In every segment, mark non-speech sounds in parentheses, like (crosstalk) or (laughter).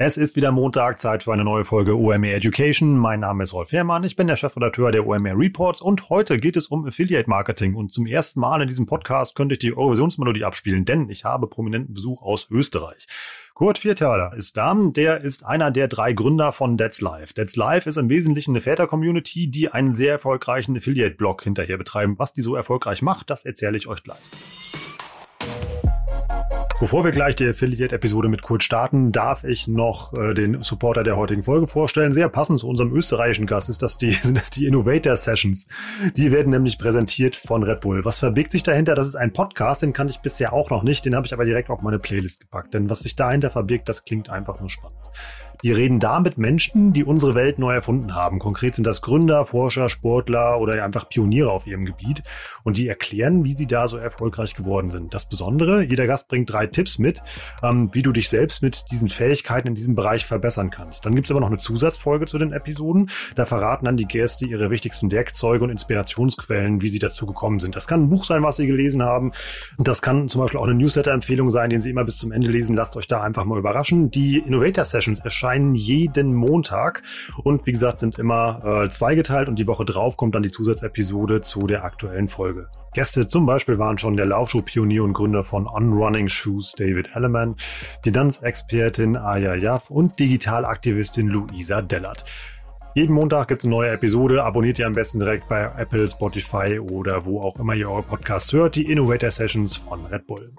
Es ist wieder Montag, Zeit für eine neue Folge OMR Education. Mein Name ist Rolf Herrmann, ich bin der Chefredakteur der OMR Reports und heute geht es um Affiliate Marketing. Und zum ersten Mal in diesem Podcast könnte ich die Eurovisionsmelodie abspielen, denn ich habe prominenten Besuch aus Österreich. Kurt Viertaler ist da. Der ist einer der drei Gründer von That's Life. That's Life ist im Wesentlichen eine Väter-Community, die einen sehr erfolgreichen Affiliate-Blog hinterher betreiben. Was die so erfolgreich macht, das erzähle ich euch gleich. Bevor wir gleich die Affiliate-Episode mit Kurt starten, darf ich noch äh, den Supporter der heutigen Folge vorstellen. Sehr passend zu unserem österreichischen Gast ist das die, (laughs) sind das die Innovator Sessions. Die werden nämlich präsentiert von Red Bull. Was verbirgt sich dahinter? Das ist ein Podcast, den kann ich bisher auch noch nicht. Den habe ich aber direkt auf meine Playlist gepackt. Denn was sich dahinter verbirgt, das klingt einfach nur spannend. Die reden da mit Menschen, die unsere Welt neu erfunden haben. Konkret sind das Gründer, Forscher, Sportler oder einfach Pioniere auf ihrem Gebiet. Und die erklären, wie sie da so erfolgreich geworden sind. Das Besondere, jeder Gast bringt drei Tipps mit, ähm, wie du dich selbst mit diesen Fähigkeiten in diesem Bereich verbessern kannst. Dann gibt's aber noch eine Zusatzfolge zu den Episoden. Da verraten dann die Gäste ihre wichtigsten Werkzeuge und Inspirationsquellen, wie sie dazu gekommen sind. Das kann ein Buch sein, was sie gelesen haben. Das kann zum Beispiel auch eine Newsletter-Empfehlung sein, den sie immer bis zum Ende lesen. Lasst euch da einfach mal überraschen. Die Innovator Sessions erscheinen erscheinen jeden Montag und wie gesagt sind immer äh, zweigeteilt und die Woche drauf kommt dann die Zusatzepisode zu der aktuellen Folge. Gäste zum Beispiel waren schon der Laufschuh-Pionier und Gründer von On Running Shoes David Elleman, Finanzexpertin Aya Jaff und Digitalaktivistin Luisa Dellert. Jeden Montag gibt es eine neue Episode. Abonniert ihr am besten direkt bei Apple, Spotify oder wo auch immer ihr eure Podcasts hört. Die Innovator Sessions von Red Bull.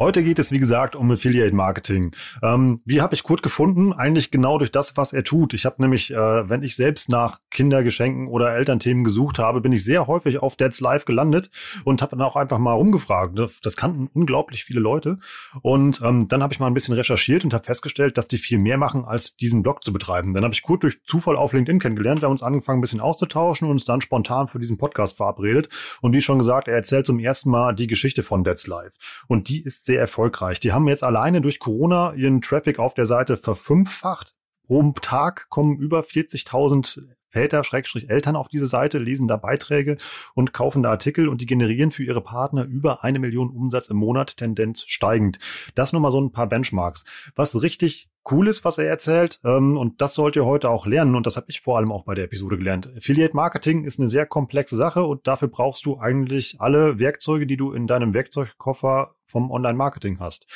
Heute geht es, wie gesagt, um Affiliate Marketing. Ähm, wie habe ich Kurt gefunden? Eigentlich genau durch das, was er tut. Ich habe nämlich, äh, wenn ich selbst nach Kindergeschenken oder Elternthemen gesucht habe, bin ich sehr häufig auf Dad's Live gelandet und habe dann auch einfach mal rumgefragt. Das kannten unglaublich viele Leute. Und ähm, dann habe ich mal ein bisschen recherchiert und habe festgestellt, dass die viel mehr machen, als diesen Blog zu betreiben. Dann habe ich Kurt durch Zufall auf LinkedIn kennengelernt. Wir haben uns angefangen, ein bisschen auszutauschen und uns dann spontan für diesen Podcast verabredet. Und wie schon gesagt, er erzählt zum ersten Mal die Geschichte von Dad's Live. Und die ist sehr erfolgreich. Die haben jetzt alleine durch Corona ihren Traffic auf der Seite verfünffacht. Pro Tag kommen über 40.000 Väter, Schrägstrich Eltern auf diese Seite, lesen da Beiträge und kaufen da Artikel und die generieren für ihre Partner über eine Million Umsatz im Monat, Tendenz steigend. Das nur mal so ein paar Benchmarks. Was richtig cool ist, was er erzählt. Ähm, und das sollt ihr heute auch lernen. Und das habe ich vor allem auch bei der Episode gelernt. Affiliate Marketing ist eine sehr komplexe Sache und dafür brauchst du eigentlich alle Werkzeuge, die du in deinem Werkzeugkoffer vom Online-Marketing hast.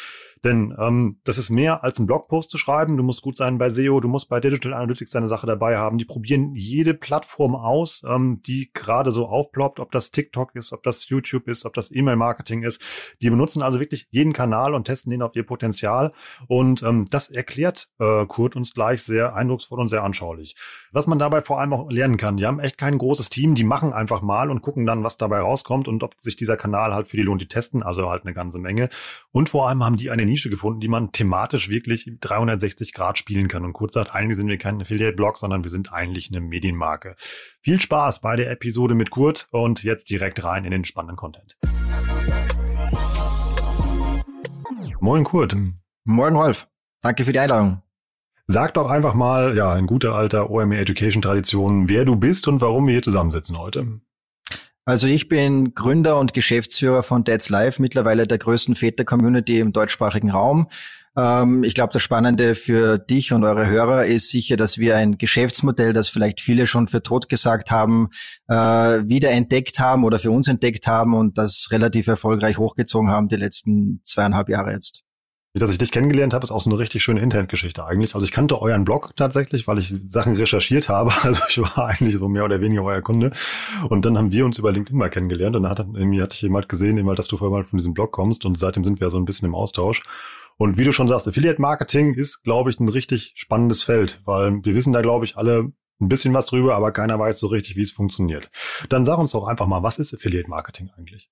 Denn ähm, das ist mehr als ein Blogpost zu schreiben. Du musst gut sein bei SEO, du musst bei Digital Analytics deine Sache dabei haben. Die probieren jede Plattform aus, ähm, die gerade so aufploppt, ob das TikTok ist, ob das YouTube ist, ob das E-Mail-Marketing ist. Die benutzen also wirklich jeden Kanal und testen den auf ihr Potenzial. Und ähm, das erklärt äh, Kurt uns gleich sehr eindrucksvoll und sehr anschaulich. Was man dabei vor allem auch lernen kann, die haben echt kein großes Team, die machen einfach mal und gucken dann, was dabei rauskommt und ob sich dieser Kanal halt für die lohnt. Die testen also halt eine ganze Menge. Und vor allem haben die eine Nische gefunden, die man thematisch wirklich 360 Grad spielen kann. Und kurz sagt, eigentlich sind wir kein Affiliate-Blog, sondern wir sind eigentlich eine Medienmarke. Viel Spaß bei der Episode mit Kurt und jetzt direkt rein in den spannenden Content. Moin Kurt. Moin Rolf. Danke für die Einladung. Sag doch einfach mal, ja, in guter alter OMR Education Tradition, wer du bist und warum wir hier zusammensitzen heute. Also ich bin Gründer und Geschäftsführer von Dad's Life, mittlerweile der größten Väter-Community im deutschsprachigen Raum. Ähm, ich glaube, das Spannende für dich und eure Hörer ist sicher, dass wir ein Geschäftsmodell, das vielleicht viele schon für tot gesagt haben, äh, wieder entdeckt haben oder für uns entdeckt haben und das relativ erfolgreich hochgezogen haben die letzten zweieinhalb Jahre jetzt. Wie dass ich dich kennengelernt habe, ist auch so eine richtig schöne Internetgeschichte eigentlich. Also ich kannte euren Blog tatsächlich, weil ich Sachen recherchiert habe. (laughs) Also ich war eigentlich so mehr oder weniger euer Kunde. Und dann haben wir uns über LinkedIn mal kennengelernt und dann hat, irgendwie hatte ich jemand gesehen, eben, dass du vorher mal von diesem Blog kommst und seitdem sind wir so ein bisschen im Austausch. Und wie du schon sagst, Affiliate Marketing ist, glaube ich, ein richtig spannendes Feld, weil wir wissen da, glaube ich, alle ein bisschen was drüber, aber keiner weiß so richtig, wie es funktioniert. Dann sag uns doch einfach mal, was ist Affiliate Marketing eigentlich?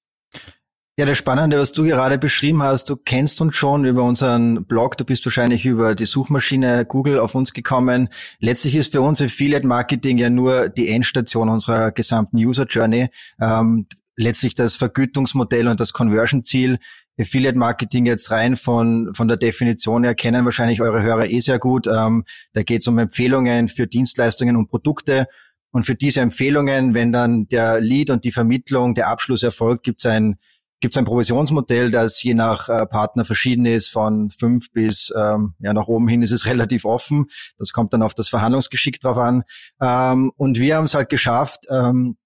Ja, das Spannende, was du gerade beschrieben hast, du kennst uns schon über unseren Blog, du bist wahrscheinlich über die Suchmaschine Google auf uns gekommen. Letztlich ist für uns Affiliate Marketing ja nur die Endstation unserer gesamten User Journey. Ähm, letztlich das Vergütungsmodell und das Conversion-Ziel. Affiliate Marketing jetzt rein von, von der Definition her kennen wahrscheinlich eure Hörer eh sehr gut. Ähm, da geht es um Empfehlungen für Dienstleistungen und Produkte. Und für diese Empfehlungen, wenn dann der Lead und die Vermittlung, der Abschluss erfolgt, gibt es ein, gibt's ein Provisionsmodell, das je nach äh, Partner verschieden ist, von fünf bis ähm, ja nach oben hin ist es (laughs) relativ offen. Das kommt dann auf das Verhandlungsgeschick drauf an. Ähm, und wir haben es halt geschafft, ähm,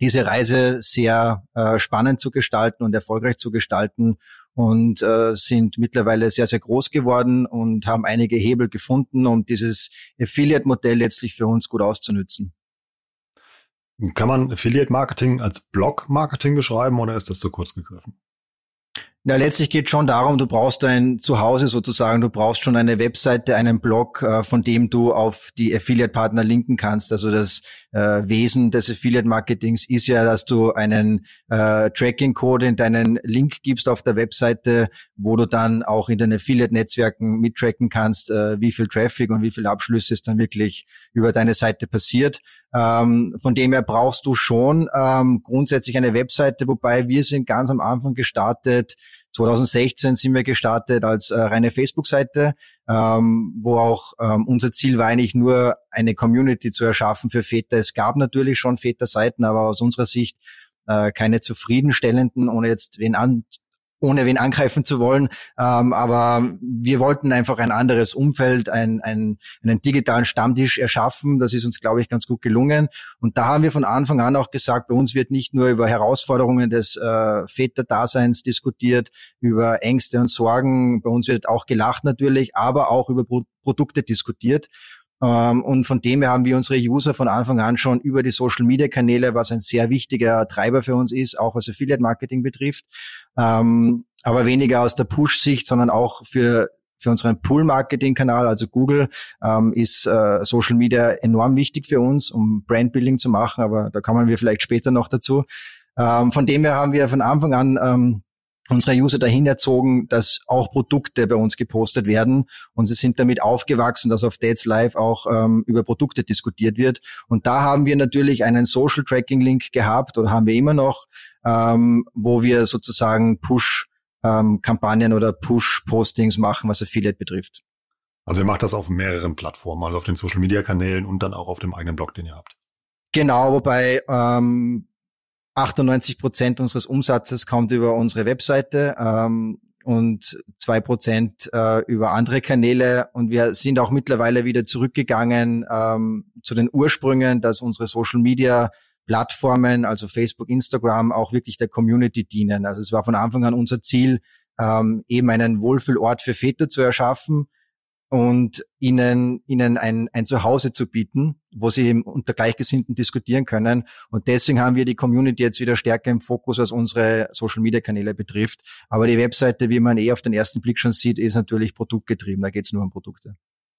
diese Reise sehr äh, spannend zu gestalten und erfolgreich zu gestalten und äh, sind mittlerweile sehr, sehr groß geworden und haben einige Hebel gefunden, um dieses Affiliate-Modell letztlich für uns gut auszunützen. Kann man Affiliate Marketing als Blog Marketing beschreiben oder ist das zu kurz gegriffen? Na, letztlich geht schon darum, du brauchst ein Zuhause sozusagen, du brauchst schon eine Webseite, einen Blog, äh, von dem du auf die Affiliate-Partner linken kannst. Also das äh, Wesen des Affiliate-Marketings ist ja, dass du einen äh, Tracking-Code in deinen Link gibst auf der Webseite, wo du dann auch in den Affiliate-Netzwerken mittracken kannst, äh, wie viel Traffic und wie viel Abschlüsse es dann wirklich über deine Seite passiert. Ähm, von dem her brauchst du schon ähm, grundsätzlich eine Webseite, wobei wir sind ganz am Anfang gestartet. 2016 sind wir gestartet als äh, reine Facebook-Seite, ähm, wo auch ähm, unser Ziel war eigentlich nur eine Community zu erschaffen für Väter. Es gab natürlich schon Väterseiten, aber aus unserer Sicht äh, keine zufriedenstellenden, ohne jetzt wen an, ohne wen angreifen zu wollen. Ähm, aber wir wollten einfach ein anderes Umfeld, ein, ein, einen digitalen Stammtisch erschaffen. Das ist uns, glaube ich, ganz gut gelungen. Und da haben wir von Anfang an auch gesagt, bei uns wird nicht nur über Herausforderungen des äh, Väterdaseins diskutiert, über Ängste und Sorgen. Bei uns wird auch gelacht natürlich, aber auch über Pro Produkte diskutiert. Ähm, und von dem her haben wir unsere User von Anfang an schon über die Social Media Kanäle, was ein sehr wichtiger Treiber für uns ist, auch was Affiliate Marketing betrifft. Ähm, aber weniger aus der Push-Sicht, sondern auch für für unseren Pool-Marketing-Kanal, also Google, ähm, ist äh, Social Media enorm wichtig für uns, um Brand-Building zu machen, aber da kommen wir vielleicht später noch dazu. Von dem her haben wir von Anfang an unsere User dahin erzogen, dass auch Produkte bei uns gepostet werden und sie sind damit aufgewachsen, dass auf Dates Live auch ähm, über Produkte diskutiert wird. Und da haben wir natürlich einen Social Tracking Link gehabt oder haben wir immer noch, ähm, wo wir sozusagen Push ähm, Kampagnen oder Push Postings machen, was Affiliate betrifft. Also ihr macht das auf mehreren Plattformen, also auf den Social Media Kanälen und dann auch auf dem eigenen Blog, den ihr habt. Genau, wobei ähm, 98 Prozent unseres Umsatzes kommt über unsere Webseite ähm, und zwei Prozent äh, über andere Kanäle. Und wir sind auch mittlerweile wieder zurückgegangen ähm, zu den Ursprüngen, dass unsere Social Media Plattformen, also Facebook, Instagram, auch wirklich der Community dienen. Also es war von Anfang an unser Ziel, ähm, eben einen Wohlfühlort für Väter zu erschaffen, und ihnen, ihnen ein, ein Zuhause zu bieten, wo sie eben unter Gleichgesinnten diskutieren können. Und deswegen haben wir die Community jetzt wieder stärker im Fokus, was unsere Social Media Kanäle betrifft. Aber die Webseite, wie man eh auf den ersten Blick schon sieht, ist natürlich produktgetrieben. Da geht es nur um Produkte.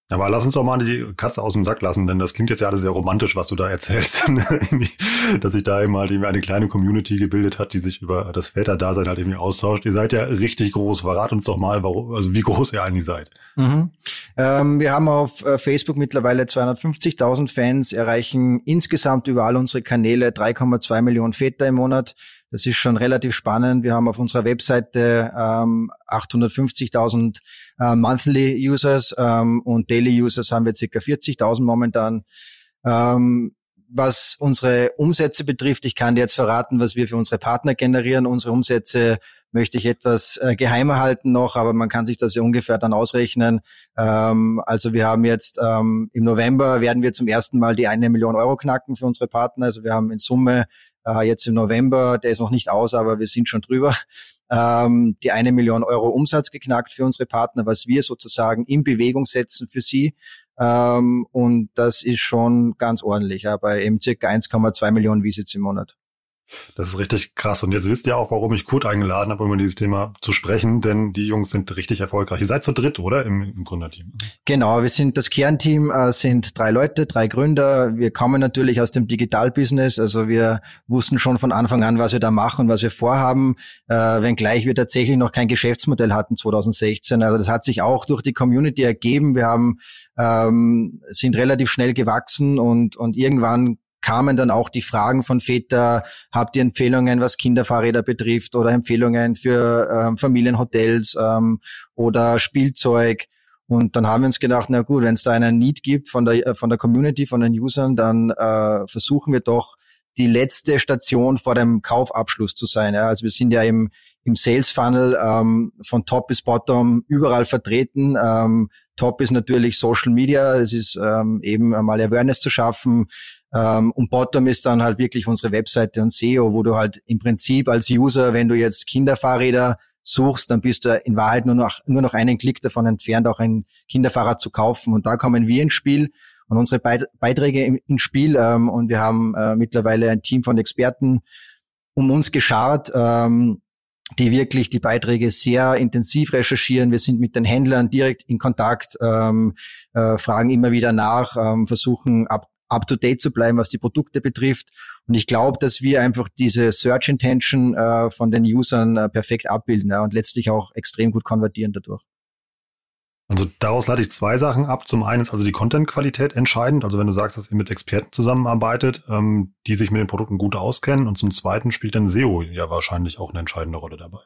Aber lass uns doch mal die Katze aus dem Sack lassen, denn das klingt jetzt ja alles sehr romantisch, was du da erzählst. (laughs) Dass sich da eben halt irgendwie eine kleine Community gebildet hat, die sich über das Väterdasein halt irgendwie austauscht. Ihr seid ja richtig groß. Verrat uns doch mal, warum, also wie groß ihr eigentlich seid. Mhm. Ähm, wir haben auf äh, Facebook mittlerweile 250.000 Fans, erreichen insgesamt über all unsere Kanäle 3,2 Millionen Väter im Monat. Das ist schon relativ spannend. Wir haben auf unserer Webseite ähm, 850.000 äh, Monthly Users ähm, und Daily Users haben wir circa 40.000 momentan. Ähm, was unsere Umsätze betrifft, ich kann dir jetzt verraten, was wir für unsere Partner generieren. Unsere Umsätze möchte ich etwas äh, geheimer halten noch, aber man kann sich das ja ungefähr dann ausrechnen. Ähm, also wir haben jetzt ähm, im November werden wir zum ersten Mal die eine Million Euro knacken für unsere Partner. Also wir haben in Summe äh, jetzt im November, der ist noch nicht aus, aber wir sind schon drüber, ähm, die eine Million Euro Umsatz geknackt für unsere Partner, was wir sozusagen in Bewegung setzen für sie. Ähm, und das ist schon ganz ordentlich, ja, bei eben circa 1,2 Millionen Visits im Monat. Das ist richtig krass. Und jetzt wisst ihr auch, warum ich Kurt eingeladen habe, um über dieses Thema zu sprechen, denn die Jungs sind richtig erfolgreich. Ihr seid zu dritt, oder? Im, im Gründerteam. Genau, wir sind das Kernteam, äh, sind drei Leute, drei Gründer. Wir kommen natürlich aus dem Digitalbusiness. Also wir wussten schon von Anfang an, was wir da machen, was wir vorhaben, äh, wenngleich wir tatsächlich noch kein Geschäftsmodell hatten 2016. Also das hat sich auch durch die Community ergeben. Wir haben ähm, sind relativ schnell gewachsen und, und irgendwann kamen dann auch die Fragen von Väter, habt ihr Empfehlungen, was Kinderfahrräder betrifft oder Empfehlungen für ähm, Familienhotels ähm, oder Spielzeug. Und dann haben wir uns gedacht, na gut, wenn es da einen Need gibt von der, von der Community, von den Usern, dann äh, versuchen wir doch die letzte Station vor dem Kaufabschluss zu sein. Ja. Also wir sind ja im, im Sales Funnel ähm, von Top bis Bottom überall vertreten. Ähm, Top ist natürlich Social Media, es ist ähm, eben einmal Awareness zu schaffen. Ähm, und Bottom ist dann halt wirklich unsere Webseite und SEO, wo du halt im Prinzip als User, wenn du jetzt Kinderfahrräder suchst, dann bist du in Wahrheit nur noch, nur noch einen Klick davon entfernt, auch ein Kinderfahrrad zu kaufen. Und da kommen wir ins Spiel und unsere Beiträge ins Spiel. Ähm, und wir haben äh, mittlerweile ein Team von Experten um uns geschart, ähm, die wirklich die Beiträge sehr intensiv recherchieren. Wir sind mit den Händlern direkt in Kontakt, ähm, äh, fragen immer wieder nach, ähm, versuchen ab up to date zu bleiben, was die Produkte betrifft. Und ich glaube, dass wir einfach diese Search Intention äh, von den Usern äh, perfekt abbilden ja, und letztlich auch extrem gut konvertieren dadurch. Also daraus leite ich zwei Sachen ab. Zum einen ist also die Content-Qualität entscheidend. Also wenn du sagst, dass ihr mit Experten zusammenarbeitet, ähm, die sich mit den Produkten gut auskennen. Und zum zweiten spielt dann SEO ja wahrscheinlich auch eine entscheidende Rolle dabei.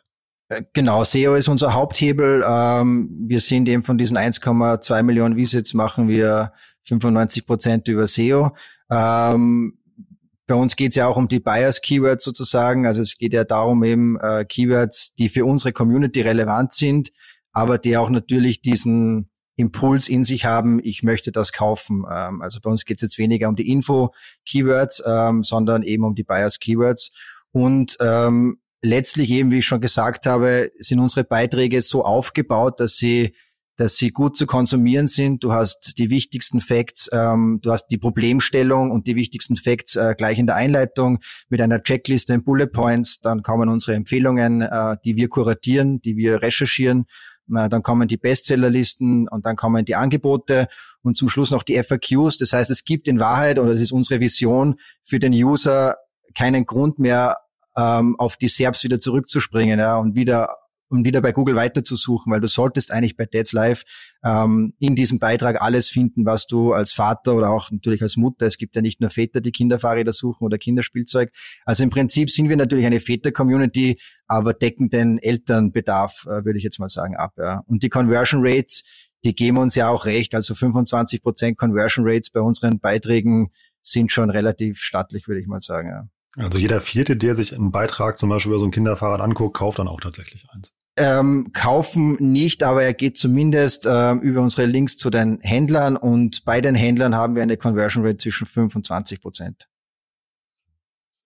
Äh, genau, SEO ist unser Haupthebel. Ähm, wir sind eben von diesen 1,2 Millionen Visits machen wir 95 Prozent über SEO. Ähm, bei uns geht es ja auch um die Buyers-Keywords sozusagen. Also es geht ja darum eben äh, Keywords, die für unsere Community relevant sind aber die auch natürlich diesen Impuls in sich haben, ich möchte das kaufen. Ähm, also bei uns geht es jetzt weniger um die Info-Keywords, ähm, sondern eben um die Buyers-Keywords. Und ähm, letztlich eben, wie ich schon gesagt habe, sind unsere Beiträge so aufgebaut, dass sie dass sie gut zu konsumieren sind. Du hast die wichtigsten Facts, ähm, du hast die Problemstellung und die wichtigsten Facts äh, gleich in der Einleitung mit einer Checkliste in Bullet Points. Dann kommen unsere Empfehlungen, äh, die wir kuratieren, die wir recherchieren dann kommen die Bestsellerlisten und dann kommen die Angebote und zum Schluss noch die FAQs. Das heißt, es gibt in Wahrheit, oder das ist unsere Vision, für den User keinen Grund mehr, ähm, auf die SERPs wieder zurückzuspringen ja, und wieder um wieder bei Google weiterzusuchen, weil du solltest eigentlich bei Dads Live ähm, in diesem Beitrag alles finden, was du als Vater oder auch natürlich als Mutter, es gibt ja nicht nur Väter, die Kinderfahrräder suchen oder Kinderspielzeug. Also im Prinzip sind wir natürlich eine Väter-Community, aber decken den Elternbedarf, äh, würde ich jetzt mal sagen, ab. Ja. Und die Conversion Rates, die geben uns ja auch recht. Also 25 Prozent Conversion Rates bei unseren Beiträgen sind schon relativ stattlich, würde ich mal sagen. Ja. Also jeder Vierte, der sich einen Beitrag zum Beispiel über so ein Kinderfahrrad anguckt, kauft dann auch tatsächlich eins ähm, kaufen nicht, aber er geht zumindest ähm, über unsere Links zu den Händlern und bei den Händlern haben wir eine Conversion Rate zwischen 25 Prozent.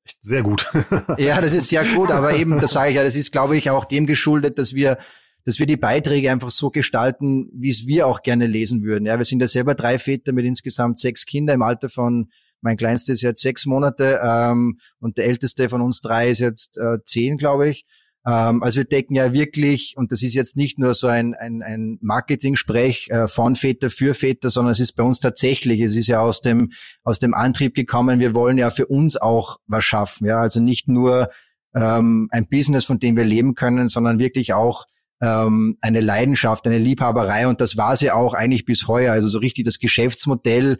Echt sehr gut. ja, das ist sehr gut, aber (laughs) eben, das sage ich ja, das ist, glaube ich, auch dem geschuldet, dass wir dass wir die Beiträge einfach so gestalten, wie es wir auch gerne lesen würden. Ja, wir sind ja selber drei Väter mit insgesamt sechs Kinder im Alter von mein kleinster ist jetzt sechs Monate ähm, und der älteste von uns drei ist jetzt äh, zehn, glaube ich. Ähm, also wir decken ja wirklich, und das ist jetzt nicht nur so ein, ein, ein Marketing-Sprech äh, von Väter für Väter, sondern es ist bei uns tatsächlich, es ist ja aus dem, aus dem Antrieb gekommen, wir wollen ja für uns auch was schaffen. Ja, also nicht nur ähm, ein Business, von dem wir leben können, sondern wirklich auch ähm, eine Leidenschaft, eine Liebhaberei. Und das war sie auch eigentlich bis heuer. Also so richtig das Geschäftsmodell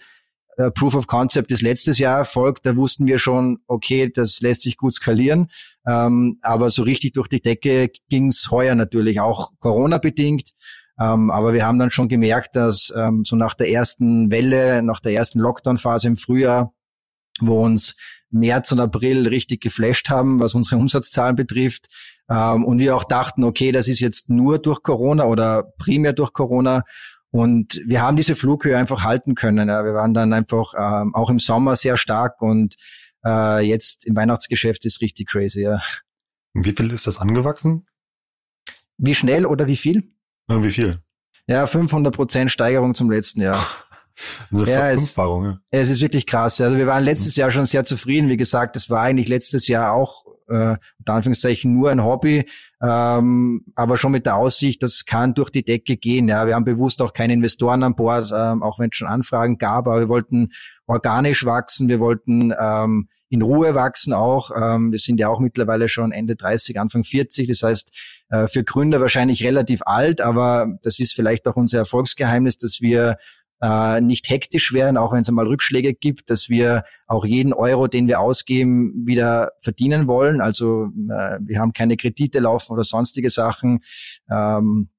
äh, Proof of Concept ist letztes Jahr erfolgt. Da wussten wir schon, okay, das lässt sich gut skalieren. Ähm, aber so richtig durch die Decke ging's heuer natürlich, auch Corona-bedingt. Ähm, aber wir haben dann schon gemerkt, dass ähm, so nach der ersten Welle, nach der ersten Lockdown-Phase im Frühjahr, wo uns März und April richtig geflasht haben, was unsere Umsatzzahlen betrifft, ähm, und wir auch dachten, okay, das ist jetzt nur durch Corona oder primär durch Corona, und wir haben diese Flughöhe einfach halten können. Ja. Wir waren dann einfach ähm, auch im Sommer sehr stark und äh, jetzt im Weihnachtsgeschäft ist richtig crazy. Ja. Wie viel ist das angewachsen? Wie schnell oder wie viel? Ja, wie viel? Ja, 500 Prozent Steigerung zum letzten Jahr. (laughs) Also ja, es, ja. es ist wirklich krass. Also wir waren letztes Jahr schon sehr zufrieden. Wie gesagt, es war eigentlich letztes Jahr auch äh, unter Anführungszeichen nur ein Hobby, ähm, aber schon mit der Aussicht, das kann durch die Decke gehen. Ja, wir haben bewusst auch keine Investoren an Bord, ähm, auch wenn es schon Anfragen gab, aber wir wollten organisch wachsen, wir wollten ähm, in Ruhe wachsen auch. Ähm, wir sind ja auch mittlerweile schon Ende 30, Anfang 40. Das heißt, äh, für Gründer wahrscheinlich relativ alt, aber das ist vielleicht auch unser Erfolgsgeheimnis, dass wir äh, nicht hektisch werden, auch wenn es einmal Rückschläge gibt, dass wir auch jeden Euro, den wir ausgeben, wieder verdienen wollen. Also äh, wir haben keine Kredite laufen oder sonstige Sachen. Ähm,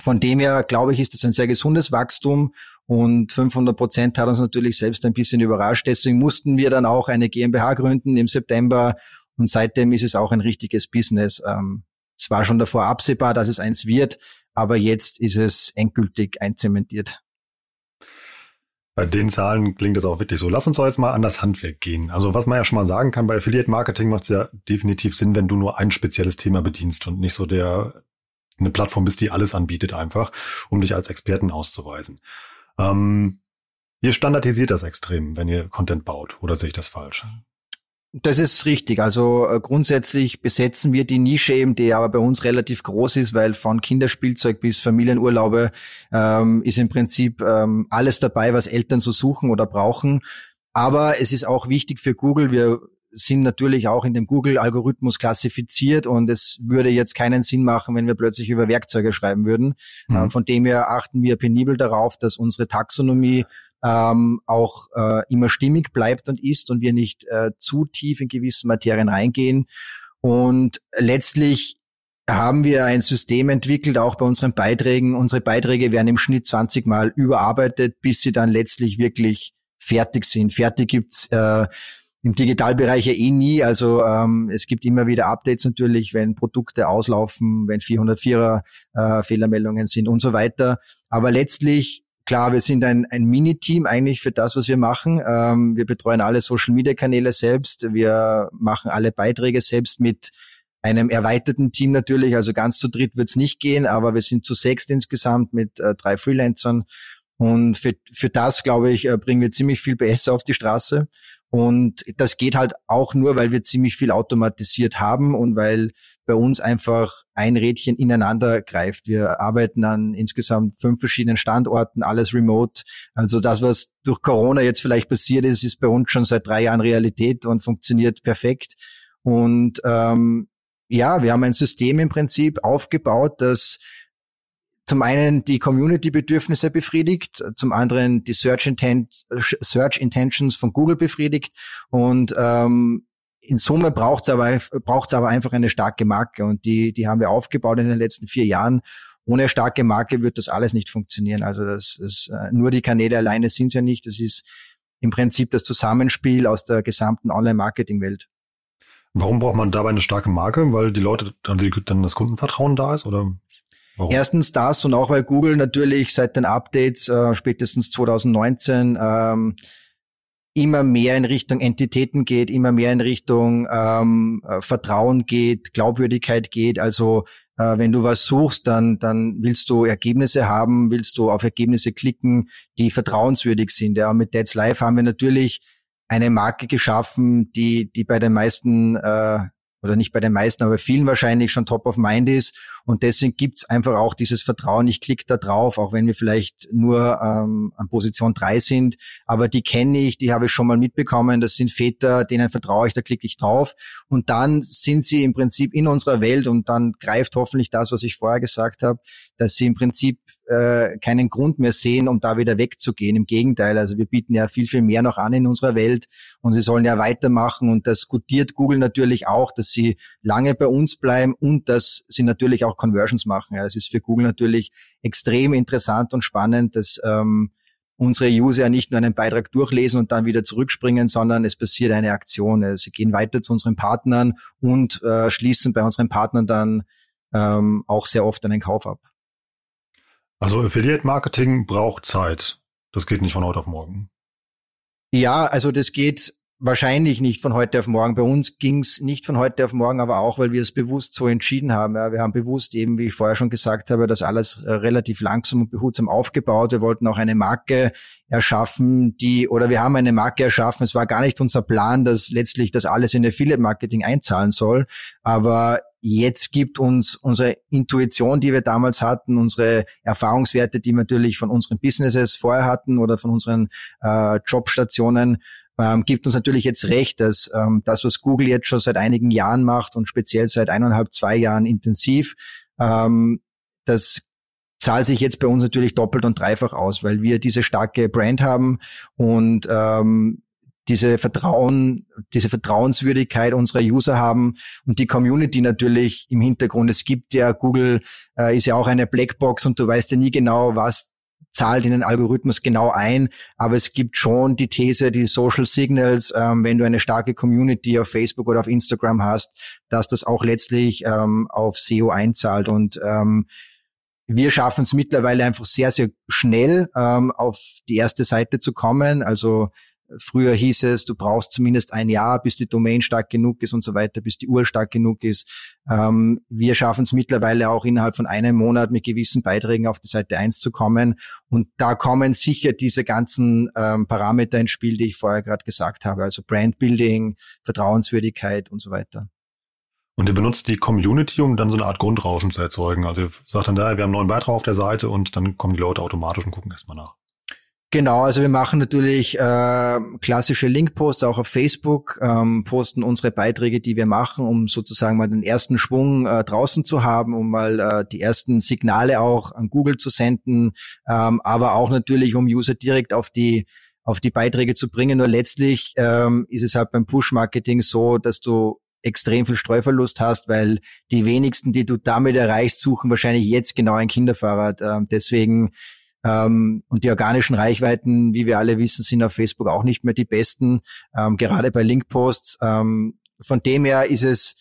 von dem her, glaube ich, ist das ein sehr gesundes Wachstum und 500 Prozent hat uns natürlich selbst ein bisschen überrascht. Deswegen mussten wir dann auch eine GmbH gründen im September und seitdem ist es auch ein richtiges Business. Ähm, es war schon davor absehbar, dass es eins wird, aber jetzt ist es endgültig einzementiert. Bei den Zahlen klingt das auch wirklich so. Lass uns doch jetzt mal an das Handwerk gehen. Also was man ja schon mal sagen kann, bei Affiliate Marketing macht es ja definitiv Sinn, wenn du nur ein spezielles Thema bedienst und nicht so der eine Plattform bist, die alles anbietet einfach, um dich als Experten auszuweisen. Ähm, ihr standardisiert das extrem, wenn ihr Content baut, oder sehe ich das falsch? Das ist richtig. Also äh, grundsätzlich besetzen wir die Nische eben, die aber bei uns relativ groß ist, weil von Kinderspielzeug bis Familienurlaube ähm, ist im Prinzip ähm, alles dabei, was Eltern so suchen oder brauchen. Aber es ist auch wichtig für Google. Wir sind natürlich auch in dem Google-Algorithmus klassifiziert und es würde jetzt keinen Sinn machen, wenn wir plötzlich über Werkzeuge schreiben würden. Mhm. Äh, von dem her achten wir penibel darauf, dass unsere Taxonomie ähm, auch äh, immer stimmig bleibt und ist und wir nicht äh, zu tief in gewisse Materien reingehen. Und letztlich haben wir ein System entwickelt, auch bei unseren Beiträgen. Unsere Beiträge werden im Schnitt 20 Mal überarbeitet, bis sie dann letztlich wirklich fertig sind. Fertig gibt's äh, im Digitalbereich ja eh nie. Also ähm, es gibt immer wieder Updates natürlich, wenn Produkte auslaufen, wenn 404er äh, Fehlermeldungen sind und so weiter. Aber letztlich Klar, wir sind ein, ein Mini-Team eigentlich für das, was wir machen. Ähm, wir betreuen alle Social-Media-Kanäle selbst. Wir machen alle Beiträge selbst mit einem erweiterten Team natürlich. Also ganz zu dritt wird's nicht gehen, aber wir sind zu sechst insgesamt mit äh, drei Freelancern. Und für, für das, glaube ich, äh, bringen wir ziemlich viel PS auf die Straße. Und das geht halt auch nur, weil wir ziemlich viel automatisiert haben und weil bei uns einfach ein Rädchen ineinander greift. Wir arbeiten an insgesamt fünf verschiedenen Standorten, alles remote. Also das, was durch Corona jetzt vielleicht passiert ist, ist bei uns schon seit drei Jahren Realität und funktioniert perfekt. Und ähm, ja, wir haben ein System im Prinzip aufgebaut, das zum einen die Community-Bedürfnisse befriedigt, zum anderen die Search, Intent, Search Intentions von Google befriedigt und ähm, in Summe braucht es aber, braucht's aber einfach eine starke Marke und die, die haben wir aufgebaut in den letzten vier Jahren. Ohne starke Marke wird das alles nicht funktionieren. Also das, das äh, nur die Kanäle alleine sind es ja nicht. Das ist im Prinzip das Zusammenspiel aus der gesamten Online-Marketing-Welt. Warum braucht man dabei eine starke Marke? Weil die Leute, also dann das Kundenvertrauen da ist oder? Warum? Erstens das und auch weil Google natürlich seit den Updates äh, spätestens 2019 ähm, immer mehr in Richtung Entitäten geht, immer mehr in Richtung ähm, äh, Vertrauen geht, Glaubwürdigkeit geht. Also äh, wenn du was suchst, dann, dann willst du Ergebnisse haben, willst du auf Ergebnisse klicken, die vertrauenswürdig sind. Ja, und mit Dead's Life haben wir natürlich eine Marke geschaffen, die, die bei den meisten äh, oder nicht bei den meisten, aber vielen wahrscheinlich schon top of mind ist. Und deswegen gibt's einfach auch dieses Vertrauen, ich klicke da drauf, auch wenn wir vielleicht nur ähm, an Position drei sind. Aber die kenne ich, die habe ich schon mal mitbekommen. Das sind Väter, denen vertraue ich, da klicke ich drauf. Und dann sind sie im Prinzip in unserer Welt und dann greift hoffentlich das, was ich vorher gesagt habe, dass sie im Prinzip äh, keinen Grund mehr sehen, um da wieder wegzugehen. Im Gegenteil, also wir bieten ja viel, viel mehr noch an in unserer Welt und sie sollen ja weitermachen und das gutiert Google natürlich auch, dass sie lange bei uns bleiben und dass sie natürlich auch Conversions machen. Ja, das ist für Google natürlich extrem interessant und spannend, dass ähm, unsere User nicht nur einen Beitrag durchlesen und dann wieder zurückspringen, sondern es passiert eine Aktion. Sie gehen weiter zu unseren Partnern und äh, schließen bei unseren Partnern dann ähm, auch sehr oft einen Kauf ab. Also Affiliate Marketing braucht Zeit. Das geht nicht von heute auf morgen. Ja, also das geht wahrscheinlich nicht von heute auf morgen. Bei uns ging's nicht von heute auf morgen, aber auch, weil wir es bewusst so entschieden haben. Ja, wir haben bewusst eben, wie ich vorher schon gesagt habe, das alles äh, relativ langsam und behutsam aufgebaut. Wir wollten auch eine Marke erschaffen, die, oder wir haben eine Marke erschaffen. Es war gar nicht unser Plan, dass letztlich das alles in Affiliate Marketing einzahlen soll. Aber jetzt gibt uns unsere Intuition, die wir damals hatten, unsere Erfahrungswerte, die wir natürlich von unseren Businesses vorher hatten oder von unseren äh, Jobstationen, ähm, gibt uns natürlich jetzt recht, dass ähm, das, was Google jetzt schon seit einigen Jahren macht und speziell seit eineinhalb, zwei Jahren intensiv, ähm, das zahlt sich jetzt bei uns natürlich doppelt und dreifach aus, weil wir diese starke Brand haben und ähm, diese Vertrauen, diese Vertrauenswürdigkeit unserer User haben und die Community natürlich im Hintergrund. Es gibt ja, Google äh, ist ja auch eine Blackbox und du weißt ja nie genau, was zahlt in den Algorithmus genau ein, aber es gibt schon die These, die Social Signals, ähm, wenn du eine starke Community auf Facebook oder auf Instagram hast, dass das auch letztlich ähm, auf SEO einzahlt und ähm, wir schaffen es mittlerweile einfach sehr, sehr schnell ähm, auf die erste Seite zu kommen. Also Früher hieß es, du brauchst zumindest ein Jahr, bis die Domain stark genug ist und so weiter, bis die Uhr stark genug ist. Ähm, wir schaffen es mittlerweile auch innerhalb von einem Monat mit gewissen Beiträgen auf die Seite 1 zu kommen. Und da kommen sicher diese ganzen ähm, Parameter ins Spiel, die ich vorher gerade gesagt habe, also Brandbuilding, Vertrauenswürdigkeit und so weiter. Und ihr benutzt die Community, um dann so eine Art Grundrauschen zu erzeugen. Also ihr sagt dann da, wir haben einen neuen Beitrag auf der Seite und dann kommen die Leute automatisch und gucken erstmal nach. Genau, also wir machen natürlich äh, klassische Linkposts auch auf Facebook, ähm, posten unsere Beiträge, die wir machen, um sozusagen mal den ersten Schwung äh, draußen zu haben, um mal äh, die ersten Signale auch an Google zu senden, ähm, aber auch natürlich, um User direkt auf die auf die Beiträge zu bringen. Nur letztlich ähm, ist es halt beim Push-Marketing so, dass du extrem viel Streuverlust hast, weil die wenigsten, die du damit erreichst, suchen wahrscheinlich jetzt genau ein Kinderfahrrad. Ähm, deswegen ähm, und die organischen Reichweiten, wie wir alle wissen, sind auf Facebook auch nicht mehr die besten, ähm, gerade bei Linkposts. Ähm, von dem her ist es,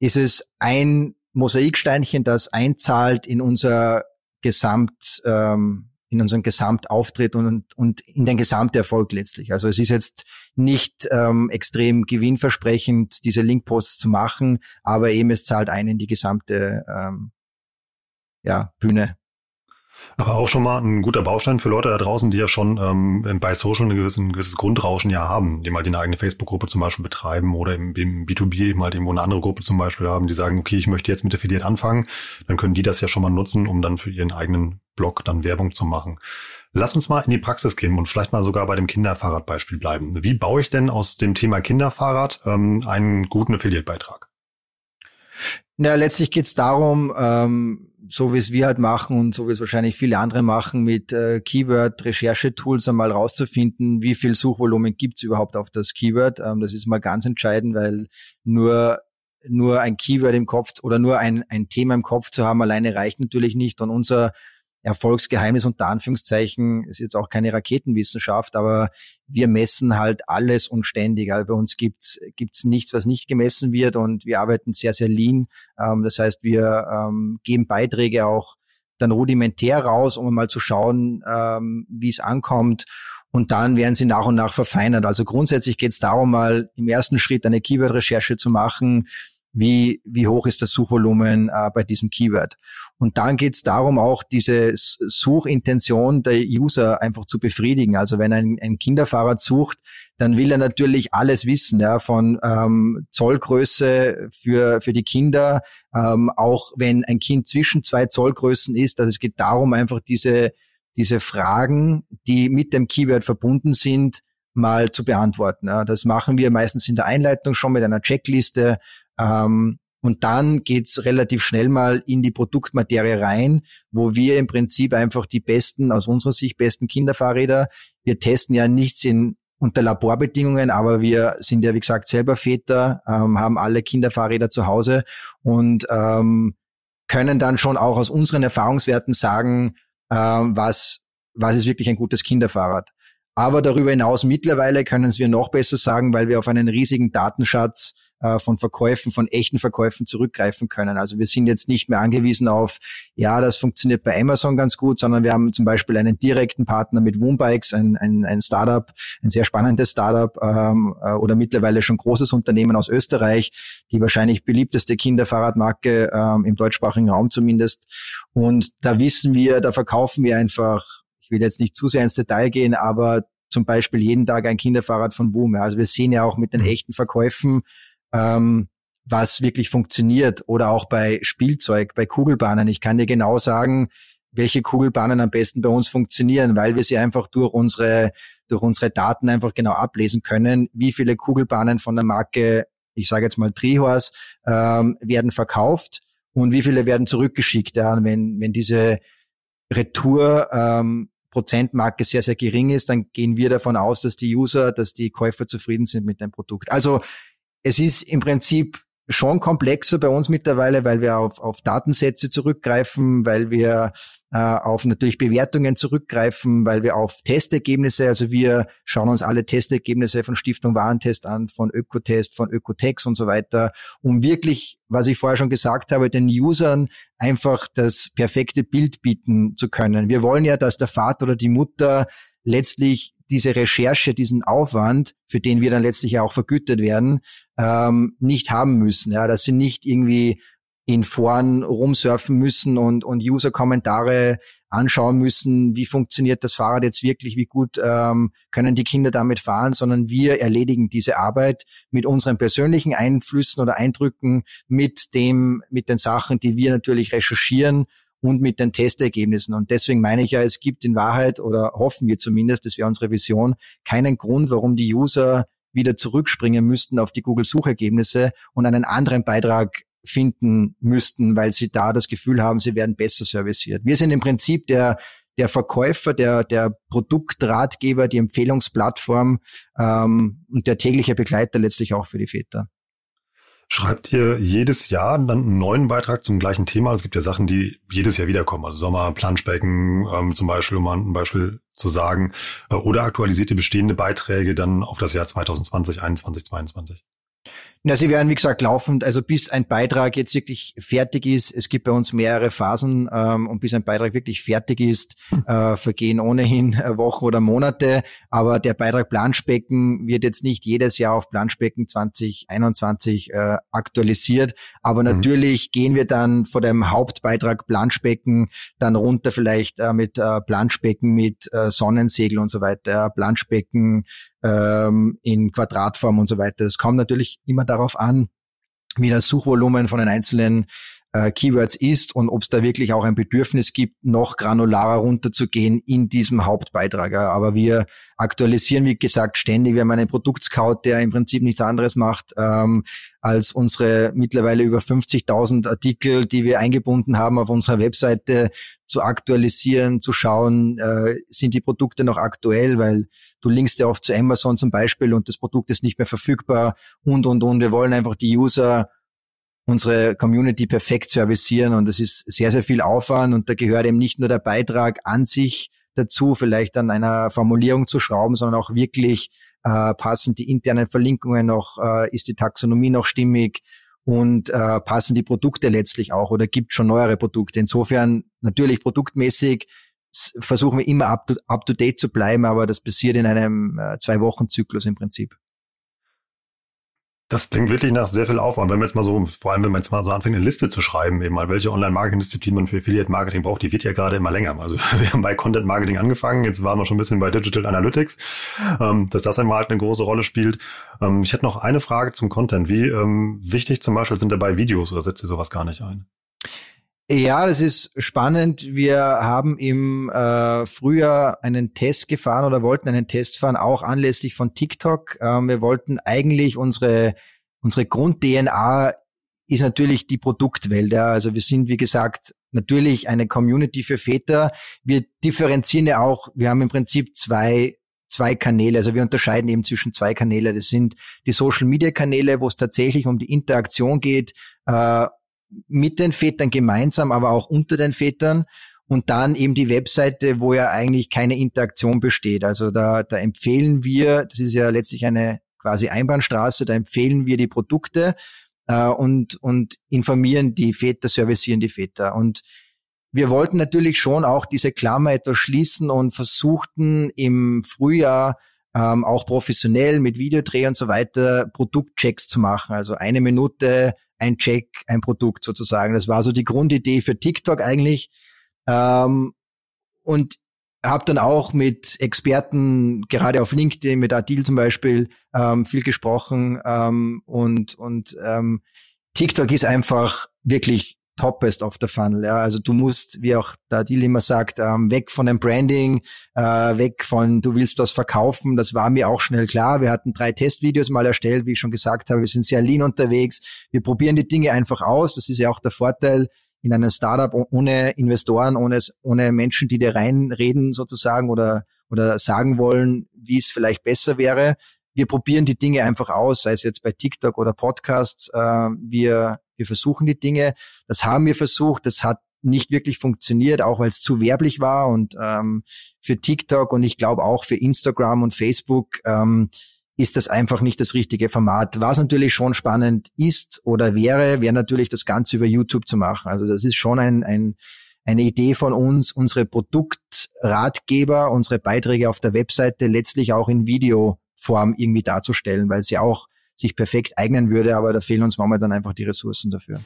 ist es ein Mosaiksteinchen, das einzahlt in unser Gesamt, ähm, in unseren Gesamtauftritt und, und in den Gesamterfolg letztlich. Also es ist jetzt nicht ähm, extrem gewinnversprechend, diese Linkposts zu machen, aber eben es zahlt ein in die gesamte ähm, ja, Bühne. Aber auch schon mal ein guter Baustein für Leute da draußen, die ja schon ähm, bei Social ein gewissen, ein gewisses Grundrauschen ja haben, die mal die eigene Facebook-Gruppe zum Beispiel betreiben oder im, im B2B eben halt irgendwo eine andere Gruppe zum Beispiel haben, die sagen, okay, ich möchte jetzt mit Affiliate anfangen, dann können die das ja schon mal nutzen, um dann für ihren eigenen Blog dann Werbung zu machen. Lass uns mal in die Praxis gehen und vielleicht mal sogar bei dem Kinderfahrradbeispiel bleiben. Wie baue ich denn aus dem Thema Kinderfahrrad ähm, einen guten Affiliate-Beitrag? Na, letztlich geht es darum, ähm, so wie es wir halt machen und so wie es wahrscheinlich viele andere machen, mit äh, Keyword-Recherchetools einmal rauszufinden, wie viel Suchvolumen gibt's überhaupt auf das Keyword. Ähm, das ist mal ganz entscheidend, weil nur nur ein Keyword im Kopf oder nur ein, ein Thema im Kopf zu haben, alleine reicht natürlich nicht. Und unser Erfolgsgeheimnis unter Anführungszeichen ist jetzt auch keine Raketenwissenschaft, aber wir messen halt alles und ständig. Also bei uns gibt's gibt's nichts, was nicht gemessen wird und wir arbeiten sehr, sehr lean. Ähm, das heißt, wir ähm, geben Beiträge auch dann rudimentär raus, um mal zu schauen, ähm, wie es ankommt. Und dann werden sie nach und nach verfeinert. Also grundsätzlich geht es darum, mal im ersten Schritt eine Keyword-Recherche zu machen, wie, wie hoch ist das Suchvolumen äh, bei diesem Keyword. Und dann geht es darum, auch diese Suchintention der User einfach zu befriedigen. Also wenn ein, ein Kinderfahrrad sucht, dann will er natürlich alles wissen, ja, von ähm, Zollgröße für, für die Kinder, ähm, auch wenn ein Kind zwischen zwei Zollgrößen ist. Also es geht darum, einfach diese, diese Fragen, die mit dem Keyword verbunden sind, mal zu beantworten. Ja. Das machen wir meistens in der Einleitung schon mit einer Checkliste, ähm, und dann geht's relativ schnell mal in die Produktmaterie rein, wo wir im Prinzip einfach die besten, aus unserer Sicht besten Kinderfahrräder, wir testen ja nichts in unter Laborbedingungen, aber wir sind ja, wie gesagt, selber Väter, ähm, haben alle Kinderfahrräder zu Hause und ähm, können dann schon auch aus unseren Erfahrungswerten sagen, ähm, was, was ist wirklich ein gutes Kinderfahrrad. Aber darüber hinaus mittlerweile können wir noch besser sagen, weil wir auf einen riesigen Datenschatz äh, von Verkäufen, von echten Verkäufen zurückgreifen können. Also wir sind jetzt nicht mehr angewiesen auf, ja, das funktioniert bei Amazon ganz gut, sondern wir haben zum Beispiel einen direkten Partner mit Woombikes, ein, ein, ein Startup, ein sehr spannendes Startup ähm, äh, oder mittlerweile schon großes Unternehmen aus Österreich, die wahrscheinlich beliebteste Kinderfahrradmarke ähm, im deutschsprachigen Raum zumindest. Und da wissen wir, da verkaufen wir einfach ich will jetzt nicht zu sehr ins Detail gehen, aber zum Beispiel jeden Tag ein Kinderfahrrad von Woom. Also wir sehen ja auch mit den echten Verkäufen, ähm, was wirklich funktioniert. Oder auch bei Spielzeug, bei Kugelbahnen. Ich kann dir genau sagen, welche Kugelbahnen am besten bei uns funktionieren, weil wir sie einfach durch unsere, durch unsere Daten einfach genau ablesen können, wie viele Kugelbahnen von der Marke, ich sage jetzt mal Trihorse, ähm, werden verkauft und wie viele werden zurückgeschickt. Ja, wenn, wenn diese Retour ähm, Prozentmarke sehr, sehr gering ist, dann gehen wir davon aus, dass die User, dass die Käufer zufrieden sind mit dem Produkt. Also es ist im Prinzip schon komplexer bei uns mittlerweile, weil wir auf, auf Datensätze zurückgreifen, weil wir äh, auf natürlich Bewertungen zurückgreifen, weil wir auf Testergebnisse, also wir schauen uns alle Testergebnisse von Stiftung Warentest an, von Ökotest, von Ökotex und so weiter, um wirklich, was ich vorher schon gesagt habe, den Usern einfach das perfekte Bild bieten zu können. Wir wollen ja, dass der Vater oder die Mutter letztlich diese Recherche, diesen Aufwand, für den wir dann letztlich auch vergütet werden, ähm, nicht haben müssen. Ja, dass sie nicht irgendwie in Foren rumsurfen müssen und, und User-Kommentare anschauen müssen, wie funktioniert das Fahrrad jetzt wirklich, wie gut ähm, können die Kinder damit fahren, sondern wir erledigen diese Arbeit mit unseren persönlichen Einflüssen oder Eindrücken, mit dem, mit den Sachen, die wir natürlich recherchieren und mit den Testergebnissen. Und deswegen meine ich ja, es gibt in Wahrheit oder hoffen wir zumindest, das wäre unsere Vision, keinen Grund, warum die User wieder zurückspringen müssten auf die Google-Suchergebnisse und einen anderen Beitrag finden müssten, weil sie da das Gefühl haben, sie werden besser serviciert. Wir sind im Prinzip der der Verkäufer, der, der Produktratgeber, die Empfehlungsplattform ähm, und der tägliche Begleiter letztlich auch für die Väter. Schreibt ihr jedes Jahr dann einen neuen Beitrag zum gleichen Thema? Es gibt ja Sachen, die jedes Jahr wiederkommen. Also Sommer, Planschbecken ähm, zum Beispiel, um mal ein Beispiel zu sagen. Äh, oder aktualisiert ihr bestehende Beiträge dann auf das Jahr 2020, 2021, 2022? Na, sie werden, wie gesagt, laufend, also bis ein Beitrag jetzt wirklich fertig ist, es gibt bei uns mehrere Phasen ähm, und bis ein Beitrag wirklich fertig ist, hm. äh, vergehen ohnehin äh, Wochen oder Monate. Aber der Beitrag Planschbecken wird jetzt nicht jedes Jahr auf Planschbecken 2021 äh, aktualisiert. Aber mhm. natürlich gehen wir dann vor dem Hauptbeitrag Planschbecken dann runter vielleicht äh, mit äh, Planschbecken mit äh, Sonnensegel und so weiter, Planschbecken ähm, in Quadratform und so weiter. Es kommt natürlich immer darauf an, wie das Suchvolumen von den einzelnen äh, Keywords ist und ob es da wirklich auch ein Bedürfnis gibt, noch granularer runterzugehen in diesem Hauptbeitrag. Aber wir aktualisieren, wie gesagt, ständig. Wir haben einen Produktscout, der im Prinzip nichts anderes macht, ähm, als unsere mittlerweile über 50.000 Artikel, die wir eingebunden haben auf unserer Webseite zu aktualisieren, zu schauen, äh, sind die Produkte noch aktuell, weil du linkst ja oft zu Amazon zum Beispiel und das Produkt ist nicht mehr verfügbar und, und, und. Wir wollen einfach die User unsere Community perfekt servicieren und das ist sehr, sehr viel Aufwand und da gehört eben nicht nur der Beitrag an sich dazu, vielleicht an einer Formulierung zu schrauben, sondern auch wirklich äh, passen die internen Verlinkungen noch, äh, ist die Taxonomie noch stimmig und äh, passen die Produkte letztlich auch oder gibt schon neuere Produkte. Insofern natürlich produktmäßig versuchen wir immer up to, up to date zu bleiben, aber das passiert in einem äh, zwei Wochen Zyklus im Prinzip. Das klingt wirklich nach sehr viel Aufwand. Wenn man jetzt mal so, vor allem wenn man jetzt mal so anfängt, eine Liste zu schreiben, eben mal, welche Online-Marketing-Disziplin man für Affiliate-Marketing braucht, die wird ja gerade immer länger. Also (laughs) wir haben bei Content-Marketing angefangen, jetzt waren wir schon ein bisschen bei Digital Analytics, ähm, dass das einmal halt eine große Rolle spielt. Ähm, ich hätte noch eine Frage zum Content. Wie ähm, wichtig zum Beispiel sind dabei Videos oder setzt ihr sowas gar nicht ein? Ja, das ist spannend. Wir haben im äh, Frühjahr einen Test gefahren oder wollten einen Test fahren, auch anlässlich von TikTok. Ähm, wir wollten eigentlich unsere, unsere Grund-DNA ist natürlich die Produktwelt. Ja. Also wir sind, wie gesagt, natürlich eine Community für Väter. Wir differenzieren ja auch, wir haben im Prinzip zwei zwei Kanäle. Also wir unterscheiden eben zwischen zwei Kanäle. Das sind die Social Media Kanäle, wo es tatsächlich um die Interaktion geht, äh, mit den Vätern gemeinsam, aber auch unter den Vätern. Und dann eben die Webseite, wo ja eigentlich keine Interaktion besteht. Also da, da empfehlen wir, das ist ja letztlich eine quasi Einbahnstraße, da empfehlen wir die Produkte äh, und, und informieren die Väter, servicieren die Väter. Und wir wollten natürlich schon auch diese Klammer etwas schließen und versuchten im Frühjahr ähm, auch professionell mit Videodreh und so weiter Produktchecks zu machen. Also eine Minute ein Check, ein Produkt sozusagen. Das war so die Grundidee für TikTok eigentlich. Ähm, und habe dann auch mit Experten, gerade auf LinkedIn, mit Adil zum Beispiel, ähm, viel gesprochen. Ähm, und und ähm, TikTok ist einfach wirklich toppest of the funnel. Ja. Also du musst, wie auch der Deal immer sagt, ähm, weg von dem Branding, äh, weg von du willst was verkaufen. Das war mir auch schnell klar. Wir hatten drei Testvideos mal erstellt, wie ich schon gesagt habe. Wir sind sehr lean unterwegs. Wir probieren die Dinge einfach aus. Das ist ja auch der Vorteil in einem Startup ohne Investoren, ohne, ohne Menschen, die dir reinreden sozusagen oder, oder sagen wollen, wie es vielleicht besser wäre. Wir probieren die Dinge einfach aus, sei es jetzt bei TikTok oder Podcasts. Äh, wir, wir versuchen die Dinge. Das haben wir versucht. Das hat nicht wirklich funktioniert, auch weil es zu werblich war und ähm, für TikTok und ich glaube auch für Instagram und Facebook ähm, ist das einfach nicht das richtige Format. Was natürlich schon spannend ist oder wäre, wäre natürlich das Ganze über YouTube zu machen. Also das ist schon ein, ein, eine Idee von uns, unsere Produktratgeber, unsere Beiträge auf der Webseite letztlich auch in Videoform irgendwie darzustellen, weil sie auch sich perfekt eignen würde, aber da fehlen uns momentan einfach die Ressourcen dafür.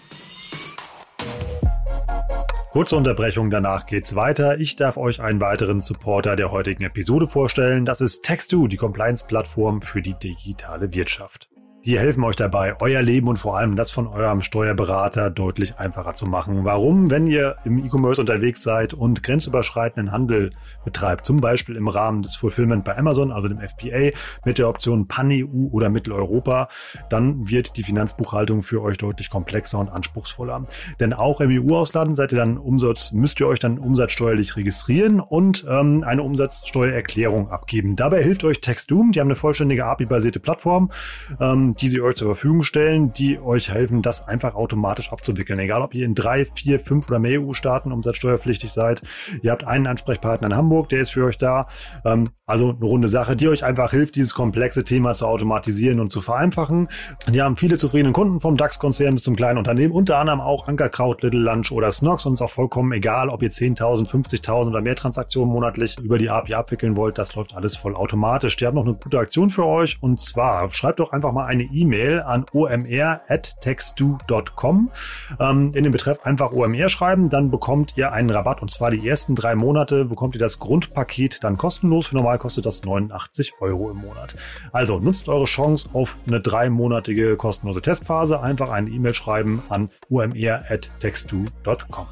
Kurze Unterbrechung, danach geht's weiter. Ich darf euch einen weiteren Supporter der heutigen Episode vorstellen. Das ist Text2, die Compliance-Plattform für die digitale Wirtschaft. Die helfen euch dabei, euer Leben und vor allem das von eurem Steuerberater deutlich einfacher zu machen. Warum, wenn ihr im E-Commerce unterwegs seid und grenzüberschreitenden Handel betreibt, zum Beispiel im Rahmen des Fulfillment bei Amazon, also dem FBA, mit der Option Pan-EU oder Mitteleuropa, dann wird die Finanzbuchhaltung für euch deutlich komplexer und anspruchsvoller. Denn auch im EU-Ausland seid ihr dann Umsatz, müsst ihr euch dann umsatzsteuerlich registrieren und ähm, eine Umsatzsteuererklärung abgeben. Dabei hilft euch TextDoom, die haben eine vollständige API-basierte Plattform. Ähm, die sie euch zur Verfügung stellen, die euch helfen, das einfach automatisch abzuwickeln. Egal, ob ihr in drei, vier, fünf oder mehr EU-Staaten umsatzsteuerpflichtig seid. Ihr habt einen Ansprechpartner in Hamburg, der ist für euch da. Ähm, also eine runde Sache, die euch einfach hilft, dieses komplexe Thema zu automatisieren und zu vereinfachen. Die haben viele zufriedene Kunden vom DAX-Konzern bis zum kleinen Unternehmen, unter anderem auch Ankerkraut, Little Lunch oder Snox. Und es ist auch vollkommen egal, ob ihr 10.000, 50.000 oder mehr Transaktionen monatlich über die API abwickeln wollt. Das läuft alles voll automatisch. Die haben noch eine gute Aktion für euch. Und zwar schreibt doch einfach mal eine E-Mail an omr.textu.com. Ähm, in den Betreff einfach OMR schreiben, dann bekommt ihr einen Rabatt und zwar die ersten drei Monate bekommt ihr das Grundpaket dann kostenlos. Für normal kostet das 89 Euro im Monat. Also nutzt eure Chance auf eine dreimonatige kostenlose Testphase. Einfach eine E-Mail schreiben an omr.textu.com.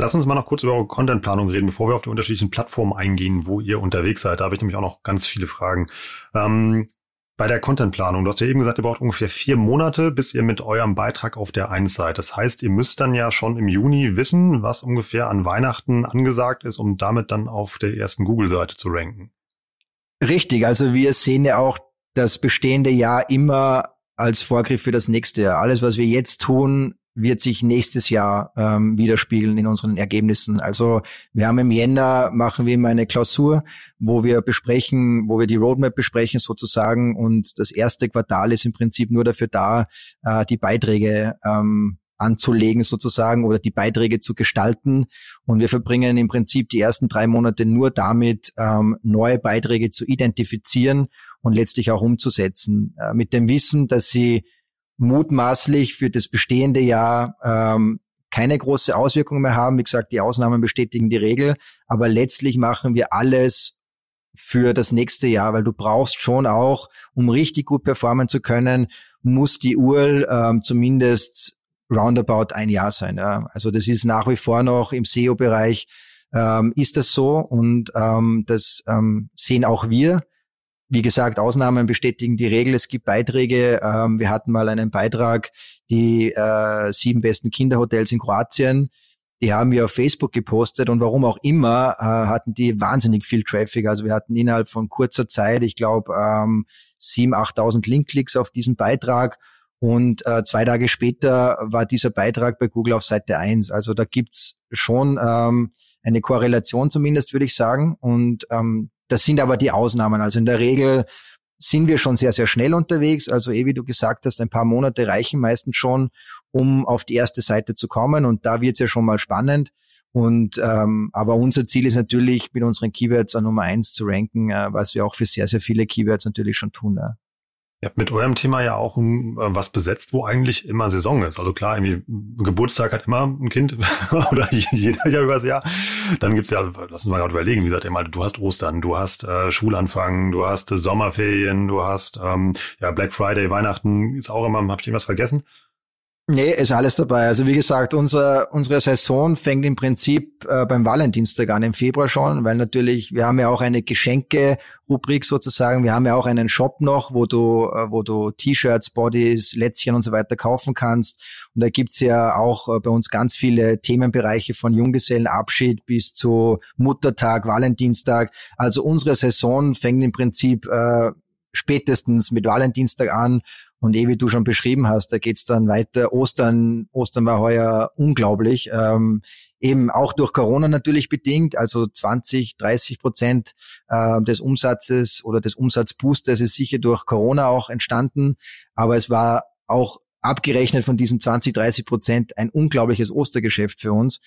Lass uns mal noch kurz über eure Contentplanung reden, bevor wir auf die unterschiedlichen Plattformen eingehen, wo ihr unterwegs seid. Da habe ich nämlich auch noch ganz viele Fragen. Ähm, bei der Contentplanung, du hast ja eben gesagt, ihr braucht ungefähr vier Monate, bis ihr mit eurem Beitrag auf der Eins seid. Das heißt, ihr müsst dann ja schon im Juni wissen, was ungefähr an Weihnachten angesagt ist, um damit dann auf der ersten Google-Seite zu ranken. Richtig, also wir sehen ja auch das bestehende Jahr immer als Vorgriff für das nächste Jahr. Alles, was wir jetzt tun, wird sich nächstes Jahr ähm, widerspiegeln in unseren Ergebnissen. Also wir haben im Jänner machen wir immer eine Klausur, wo wir besprechen, wo wir die Roadmap besprechen sozusagen und das erste Quartal ist im Prinzip nur dafür da, äh, die Beiträge ähm, anzulegen sozusagen oder die Beiträge zu gestalten. Und wir verbringen im Prinzip die ersten drei Monate nur damit, ähm, neue Beiträge zu identifizieren und letztlich auch umzusetzen. Äh, mit dem Wissen, dass sie mutmaßlich für das bestehende Jahr ähm, keine große Auswirkung mehr haben. Wie gesagt, die Ausnahmen bestätigen die Regel, aber letztlich machen wir alles für das nächste Jahr, weil du brauchst schon auch, um richtig gut performen zu können, muss die URL ähm, zumindest roundabout ein Jahr sein. Ja. Also das ist nach wie vor noch im SEO-Bereich ähm, ist das so und ähm, das ähm, sehen auch wir. Wie gesagt, Ausnahmen bestätigen die Regel. Es gibt Beiträge. Ähm, wir hatten mal einen Beitrag, die äh, sieben besten Kinderhotels in Kroatien. Die haben wir auf Facebook gepostet und warum auch immer äh, hatten die wahnsinnig viel Traffic. Also wir hatten innerhalb von kurzer Zeit, ich glaube, ähm, 7.000, 8.000 Linkklicks auf diesen Beitrag. Und äh, zwei Tage später war dieser Beitrag bei Google auf Seite eins. Also da gibt's schon ähm, eine Korrelation zumindest, würde ich sagen. Und ähm, das sind aber die Ausnahmen. Also in der Regel sind wir schon sehr, sehr schnell unterwegs. Also eh, wie du gesagt hast, ein paar Monate reichen meistens schon, um auf die erste Seite zu kommen. Und da wird's ja schon mal spannend. Und ähm, aber unser Ziel ist natürlich, mit unseren Keywords an Nummer eins zu ranken, äh, was wir auch für sehr, sehr viele Keywords natürlich schon tun. Ja. Ihr habt mit eurem Thema ja auch um, äh, was besetzt, wo eigentlich immer Saison ist. Also klar, irgendwie Geburtstag hat immer ein Kind (laughs) oder jeder ja übers Jahr. Dann gibt's ja, lass uns mal gerade überlegen, wie gesagt, ihr mal, du hast Ostern, du hast äh, Schulanfang, du hast äh, Sommerferien, du hast ähm, ja Black Friday, Weihnachten, ist auch immer, hab ich irgendwas vergessen? Nee, ist alles dabei. Also wie gesagt, unser, unsere Saison fängt im Prinzip äh, beim Valentinstag an im Februar schon, weil natürlich, wir haben ja auch eine Geschenke-Rubrik sozusagen, wir haben ja auch einen Shop noch, wo du, äh, wo du T-Shirts, Bodies, Lätzchen und so weiter kaufen kannst. Und da gibt's ja auch äh, bei uns ganz viele Themenbereiche von Junggesellenabschied bis zu Muttertag, Valentinstag. Also unsere Saison fängt im Prinzip äh, spätestens mit Valentinstag an und eh wie du schon beschrieben hast, da geht's dann weiter. Ostern, Ostern war heuer unglaublich. Ähm, eben auch durch Corona natürlich bedingt. Also 20, 30 Prozent äh, des Umsatzes oder des Umsatzboosters ist sicher durch Corona auch entstanden. Aber es war auch abgerechnet von diesen 20, 30 Prozent ein unglaubliches Ostergeschäft für uns.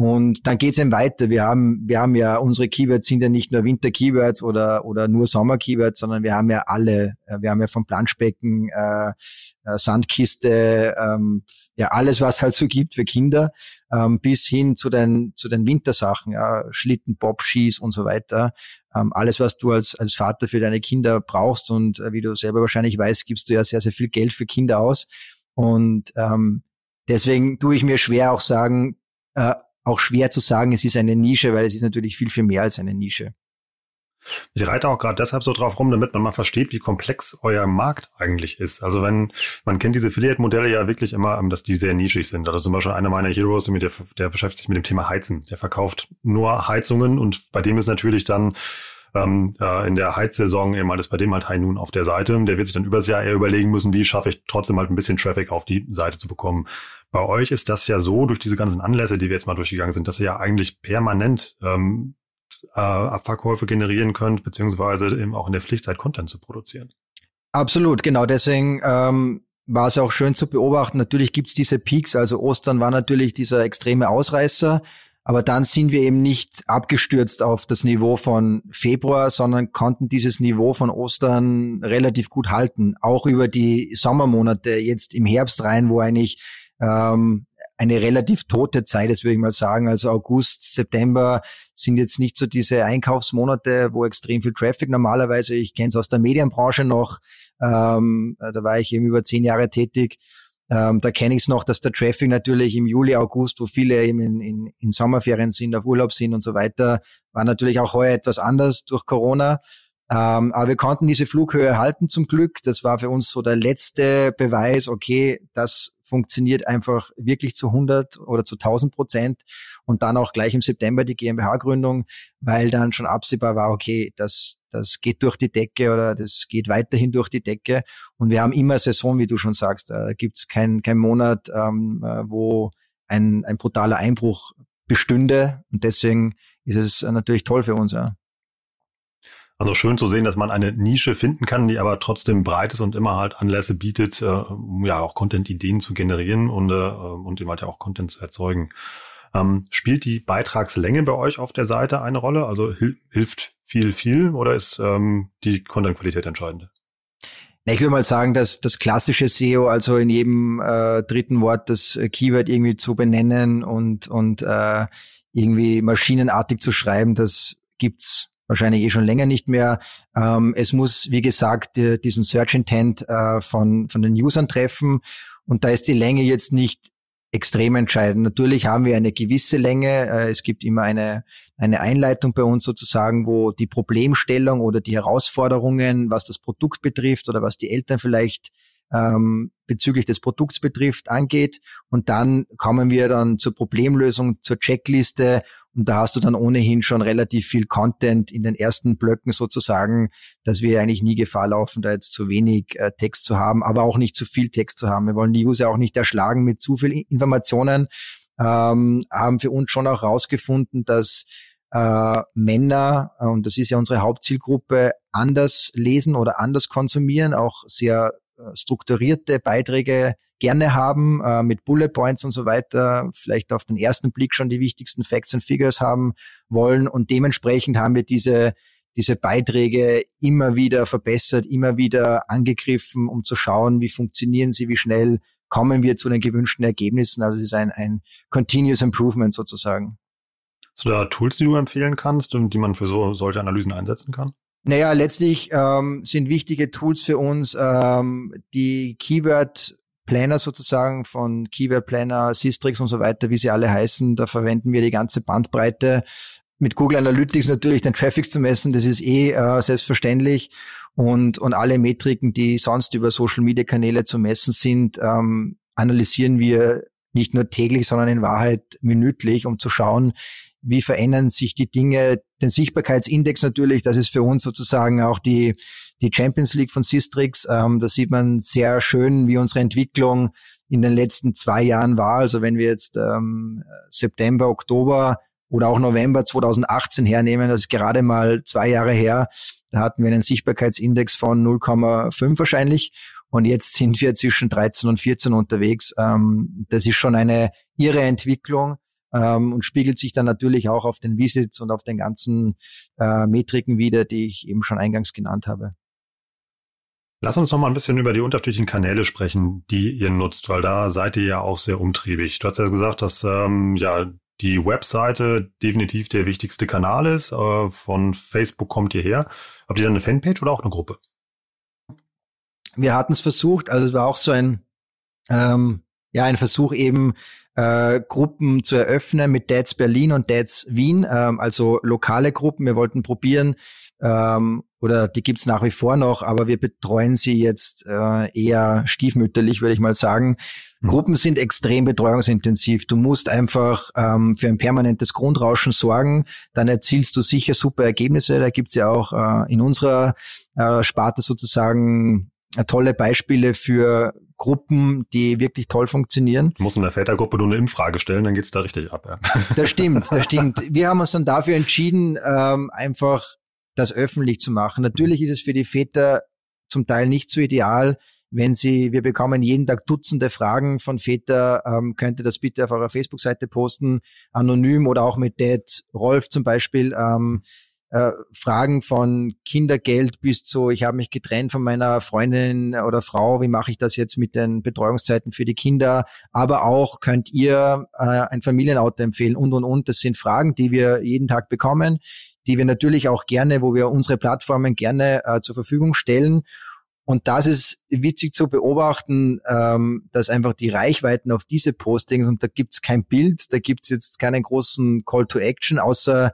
Und dann geht's eben weiter. Wir haben, wir haben ja, unsere Keywords sind ja nicht nur Winter-Keywords oder, oder nur Sommer-Keywords, sondern wir haben ja alle. Wir haben ja vom Planschbecken, äh, äh, Sandkiste, ähm, ja, alles, was halt so gibt für Kinder, ähm, bis hin zu den, zu den Wintersachen, ja, Schlitten, Bob, Skis und so weiter. Ähm, alles, was du als, als Vater für deine Kinder brauchst und äh, wie du selber wahrscheinlich weißt, gibst du ja sehr, sehr viel Geld für Kinder aus. Und ähm, deswegen tue ich mir schwer auch sagen, äh, auch schwer zu sagen, es ist eine Nische, weil es ist natürlich viel, viel mehr als eine Nische. Ich reite auch gerade deshalb so drauf rum, damit man mal versteht, wie komplex euer Markt eigentlich ist. Also wenn, man kennt diese Affiliate-Modelle ja wirklich immer, ähm, dass die sehr nischig sind. Also zum Beispiel einer meiner Heroes, der, der beschäftigt sich mit dem Thema Heizen. Der verkauft nur Heizungen und bei dem ist natürlich dann ähm, äh, in der Heizsaison eben alles bei dem halt High Noon auf der Seite. Der wird sich dann übers Jahr eher überlegen müssen, wie schaffe ich trotzdem halt ein bisschen Traffic auf die Seite zu bekommen. Bei euch ist das ja so, durch diese ganzen Anlässe, die wir jetzt mal durchgegangen sind, dass ihr ja eigentlich permanent ähm, äh, Abverkäufe generieren könnt, beziehungsweise eben auch in der Pflichtzeit Content zu produzieren. Absolut, genau. Deswegen ähm, war es auch schön zu beobachten. Natürlich gibt's diese Peaks, also Ostern war natürlich dieser extreme Ausreißer. Aber dann sind wir eben nicht abgestürzt auf das Niveau von Februar, sondern konnten dieses Niveau von Ostern relativ gut halten. Auch über die Sommermonate jetzt im Herbst rein, wo eigentlich ähm, eine relativ tote Zeit ist, würde ich mal sagen. Also August, September sind jetzt nicht so diese Einkaufsmonate, wo extrem viel Traffic normalerweise, ich kenne es aus der Medienbranche noch, ähm, da war ich eben über zehn Jahre tätig, ähm, da kenne ich es noch, dass der Traffic natürlich im Juli, August, wo viele eben in, in, in Sommerferien sind, auf Urlaub sind und so weiter, war natürlich auch heuer etwas anders durch Corona. Ähm, aber wir konnten diese Flughöhe halten zum Glück. Das war für uns so der letzte Beweis, okay, das funktioniert einfach wirklich zu 100 oder zu 1000 Prozent und dann auch gleich im September die GmbH-Gründung, weil dann schon absehbar war, okay, das, das geht durch die Decke oder das geht weiterhin durch die Decke und wir haben immer Saison, wie du schon sagst, da gibt's kein, kein Monat, ähm, äh, wo ein, ein brutaler Einbruch bestünde und deswegen ist es natürlich toll für uns. Ja. Also schön zu sehen, dass man eine Nische finden kann, die aber trotzdem breit ist und immer halt Anlässe bietet, äh, um ja auch Content-Ideen zu generieren und, äh, und eben halt ja auch Content zu erzeugen. Ähm, spielt die Beitragslänge bei euch auf der Seite eine Rolle? Also hil hilft viel, viel oder ist ähm, die Content-Qualität entscheidend? Ich würde mal sagen, dass das klassische SEO, also in jedem äh, dritten Wort das Keyword irgendwie zu benennen und, und äh, irgendwie maschinenartig zu schreiben, das gibt's wahrscheinlich eh schon länger nicht mehr. Ähm, es muss, wie gesagt, die, diesen Search Intent äh, von, von den Usern treffen. Und da ist die Länge jetzt nicht extrem entscheidend. Natürlich haben wir eine gewisse Länge. Äh, es gibt immer eine, eine Einleitung bei uns sozusagen, wo die Problemstellung oder die Herausforderungen, was das Produkt betrifft oder was die Eltern vielleicht ähm, bezüglich des Produkts betrifft, angeht. Und dann kommen wir dann zur Problemlösung, zur Checkliste und da hast du dann ohnehin schon relativ viel Content in den ersten Blöcken sozusagen, dass wir eigentlich nie Gefahr laufen, da jetzt zu wenig äh, Text zu haben, aber auch nicht zu viel Text zu haben. Wir wollen die User auch nicht erschlagen mit zu viel Informationen, ähm, haben für uns schon auch rausgefunden, dass äh, Männer, äh, und das ist ja unsere Hauptzielgruppe, anders lesen oder anders konsumieren, auch sehr äh, strukturierte Beiträge gerne haben, äh, mit Bullet Points und so weiter, vielleicht auf den ersten Blick schon die wichtigsten Facts and Figures haben wollen. Und dementsprechend haben wir diese, diese Beiträge immer wieder verbessert, immer wieder angegriffen, um zu schauen, wie funktionieren sie, wie schnell kommen wir zu den gewünschten Ergebnissen. Also es ist ein, ein Continuous Improvement sozusagen. Hast du da Tools, die du empfehlen kannst und die man für so solche Analysen einsetzen kann? Naja, letztlich ähm, sind wichtige Tools für uns ähm, die Keyword Planner sozusagen von Keyword Planner, Systrix und so weiter, wie sie alle heißen. Da verwenden wir die ganze Bandbreite. Mit Google Analytics natürlich den Traffic zu messen, das ist eh äh, selbstverständlich. Und, und alle Metriken, die sonst über Social Media Kanäle zu messen sind, ähm, analysieren wir nicht nur täglich, sondern in Wahrheit minütlich, um zu schauen, wie verändern sich die Dinge. Den Sichtbarkeitsindex natürlich, das ist für uns sozusagen auch die, die Champions League von Sistrix. Ähm, da sieht man sehr schön, wie unsere Entwicklung in den letzten zwei Jahren war. Also wenn wir jetzt ähm, September, Oktober oder auch November 2018 hernehmen, das ist gerade mal zwei Jahre her, da hatten wir einen Sichtbarkeitsindex von 0,5 wahrscheinlich. Und jetzt sind wir zwischen 13 und 14 unterwegs. Ähm, das ist schon eine irre Entwicklung ähm, und spiegelt sich dann natürlich auch auf den Visits und auf den ganzen äh, Metriken wieder, die ich eben schon eingangs genannt habe. Lass uns noch mal ein bisschen über die unterschiedlichen Kanäle sprechen, die ihr nutzt, weil da seid ihr ja auch sehr umtriebig. Du hast ja gesagt, dass ähm, ja die Webseite definitiv der wichtigste Kanal ist. Äh, von Facebook kommt ihr her. Habt ihr dann eine Fanpage oder auch eine Gruppe? Wir hatten es versucht, also es war auch so ein ähm, ja ein Versuch eben äh, Gruppen zu eröffnen mit Dads Berlin und Dads Wien, ähm, also lokale Gruppen. Wir wollten probieren, ähm, oder die gibt's nach wie vor noch, aber wir betreuen sie jetzt äh, eher stiefmütterlich, würde ich mal sagen. Mhm. Gruppen sind extrem betreuungsintensiv. Du musst einfach ähm, für ein permanentes Grundrauschen sorgen, dann erzielst du sicher super Ergebnisse. Da gibt's ja auch äh, in unserer äh, Sparte sozusagen äh, tolle Beispiele für Gruppen, die wirklich toll funktionieren. Du musst in der Vätergruppe nur eine Impffrage stellen, dann geht's da richtig ab. Ja. Das stimmt, das stimmt. Wir haben uns dann dafür entschieden, ähm, einfach das öffentlich zu machen. Natürlich ist es für die Väter zum Teil nicht so ideal, wenn sie, wir bekommen jeden Tag Dutzende Fragen von Väter, ähm, könnt ihr das bitte auf eurer Facebook-Seite posten, anonym oder auch mit Dad Rolf zum Beispiel. Ähm, äh, Fragen von Kindergeld bis zu, ich habe mich getrennt von meiner Freundin oder Frau, wie mache ich das jetzt mit den Betreuungszeiten für die Kinder, aber auch könnt ihr äh, ein Familienauto empfehlen und und und. Das sind Fragen, die wir jeden Tag bekommen, die wir natürlich auch gerne, wo wir unsere Plattformen gerne äh, zur Verfügung stellen. Und das ist witzig zu beobachten, ähm, dass einfach die Reichweiten auf diese Postings, und da gibt's kein Bild, da gibt's jetzt keinen großen Call to Action, außer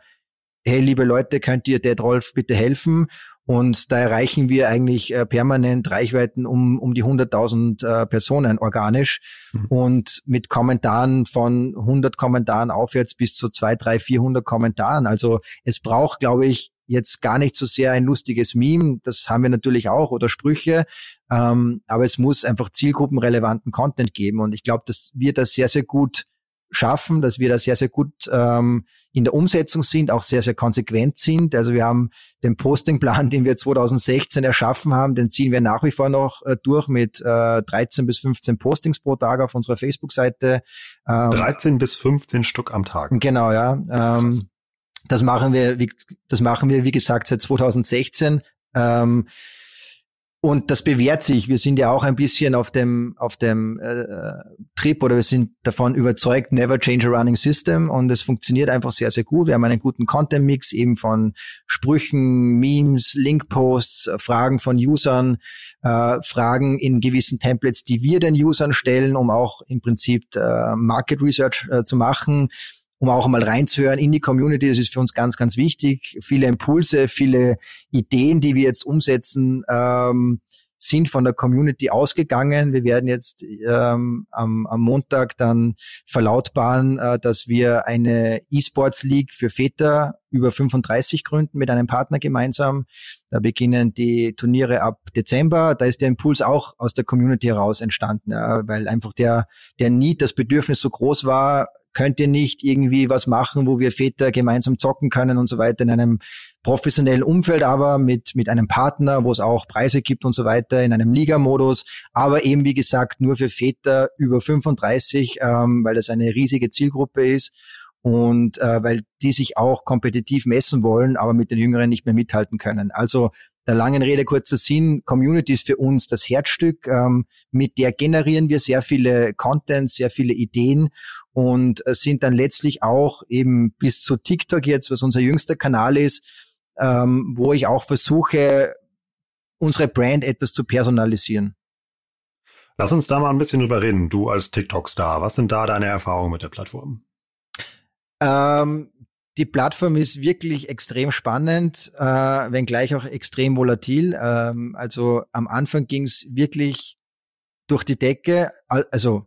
hey, liebe Leute, könnt ihr Dead Rolf bitte helfen? Und da erreichen wir eigentlich äh, permanent Reichweiten um, um die 100.000 äh, Personen organisch mhm. und mit Kommentaren von 100 Kommentaren aufwärts bis zu 2, 3, 400 Kommentaren. Also es braucht, glaube ich, jetzt gar nicht so sehr ein lustiges Meme, das haben wir natürlich auch, oder Sprüche, ähm, aber es muss einfach zielgruppenrelevanten Content geben und ich glaube, dass wir das sehr, sehr gut schaffen, dass wir da sehr, sehr gut ähm, in der Umsetzung sind, auch sehr, sehr konsequent sind. Also wir haben den Postingplan, (laughs) den wir 2016 erschaffen haben, den ziehen wir nach wie vor noch äh, durch mit äh, 13 bis 15 Postings pro Tag auf unserer Facebook-Seite. Ähm, 13 bis 15 Stück am Tag. Genau, ja. Ähm, das machen wir, wie, das machen wir, wie gesagt, seit 2016. Ähm, und das bewährt sich. Wir sind ja auch ein bisschen auf dem, auf dem äh, Trip oder wir sind davon überzeugt, never change a running system. Und es funktioniert einfach sehr, sehr gut. Wir haben einen guten Content-Mix eben von Sprüchen, Memes, Linkposts, Fragen von Usern, äh, Fragen in gewissen Templates, die wir den Usern stellen, um auch im Prinzip äh, Market Research äh, zu machen um auch mal reinzuhören in die Community. Das ist für uns ganz, ganz wichtig. Viele Impulse, viele Ideen, die wir jetzt umsetzen, ähm, sind von der Community ausgegangen. Wir werden jetzt ähm, am, am Montag dann verlautbaren, äh, dass wir eine E-Sports League für Väter über 35 gründen mit einem Partner gemeinsam. Da beginnen die Turniere ab Dezember. Da ist der Impuls auch aus der Community heraus entstanden, ja, weil einfach der, der Need, das Bedürfnis so groß war, könnt ihr nicht irgendwie was machen, wo wir Väter gemeinsam zocken können und so weiter in einem professionellen Umfeld, aber mit, mit einem Partner, wo es auch Preise gibt und so weiter, in einem Liga-Modus, aber eben wie gesagt nur für Väter über 35, ähm, weil das eine riesige Zielgruppe ist und äh, weil die sich auch kompetitiv messen wollen, aber mit den Jüngeren nicht mehr mithalten können. Also der langen Rede kurzer Sinn, Community ist für uns das Herzstück. Ähm, mit der generieren wir sehr viele Contents, sehr viele Ideen und äh, sind dann letztlich auch eben bis zu TikTok jetzt, was unser jüngster Kanal ist, ähm, wo ich auch versuche, unsere Brand etwas zu personalisieren. Lass uns da mal ein bisschen drüber reden. Du als TikTok-Star, was sind da deine Erfahrungen mit der Plattform? Ähm, die Plattform ist wirklich extrem spannend, äh, wenngleich auch extrem volatil. Ähm, also am Anfang ging es wirklich durch die Decke, also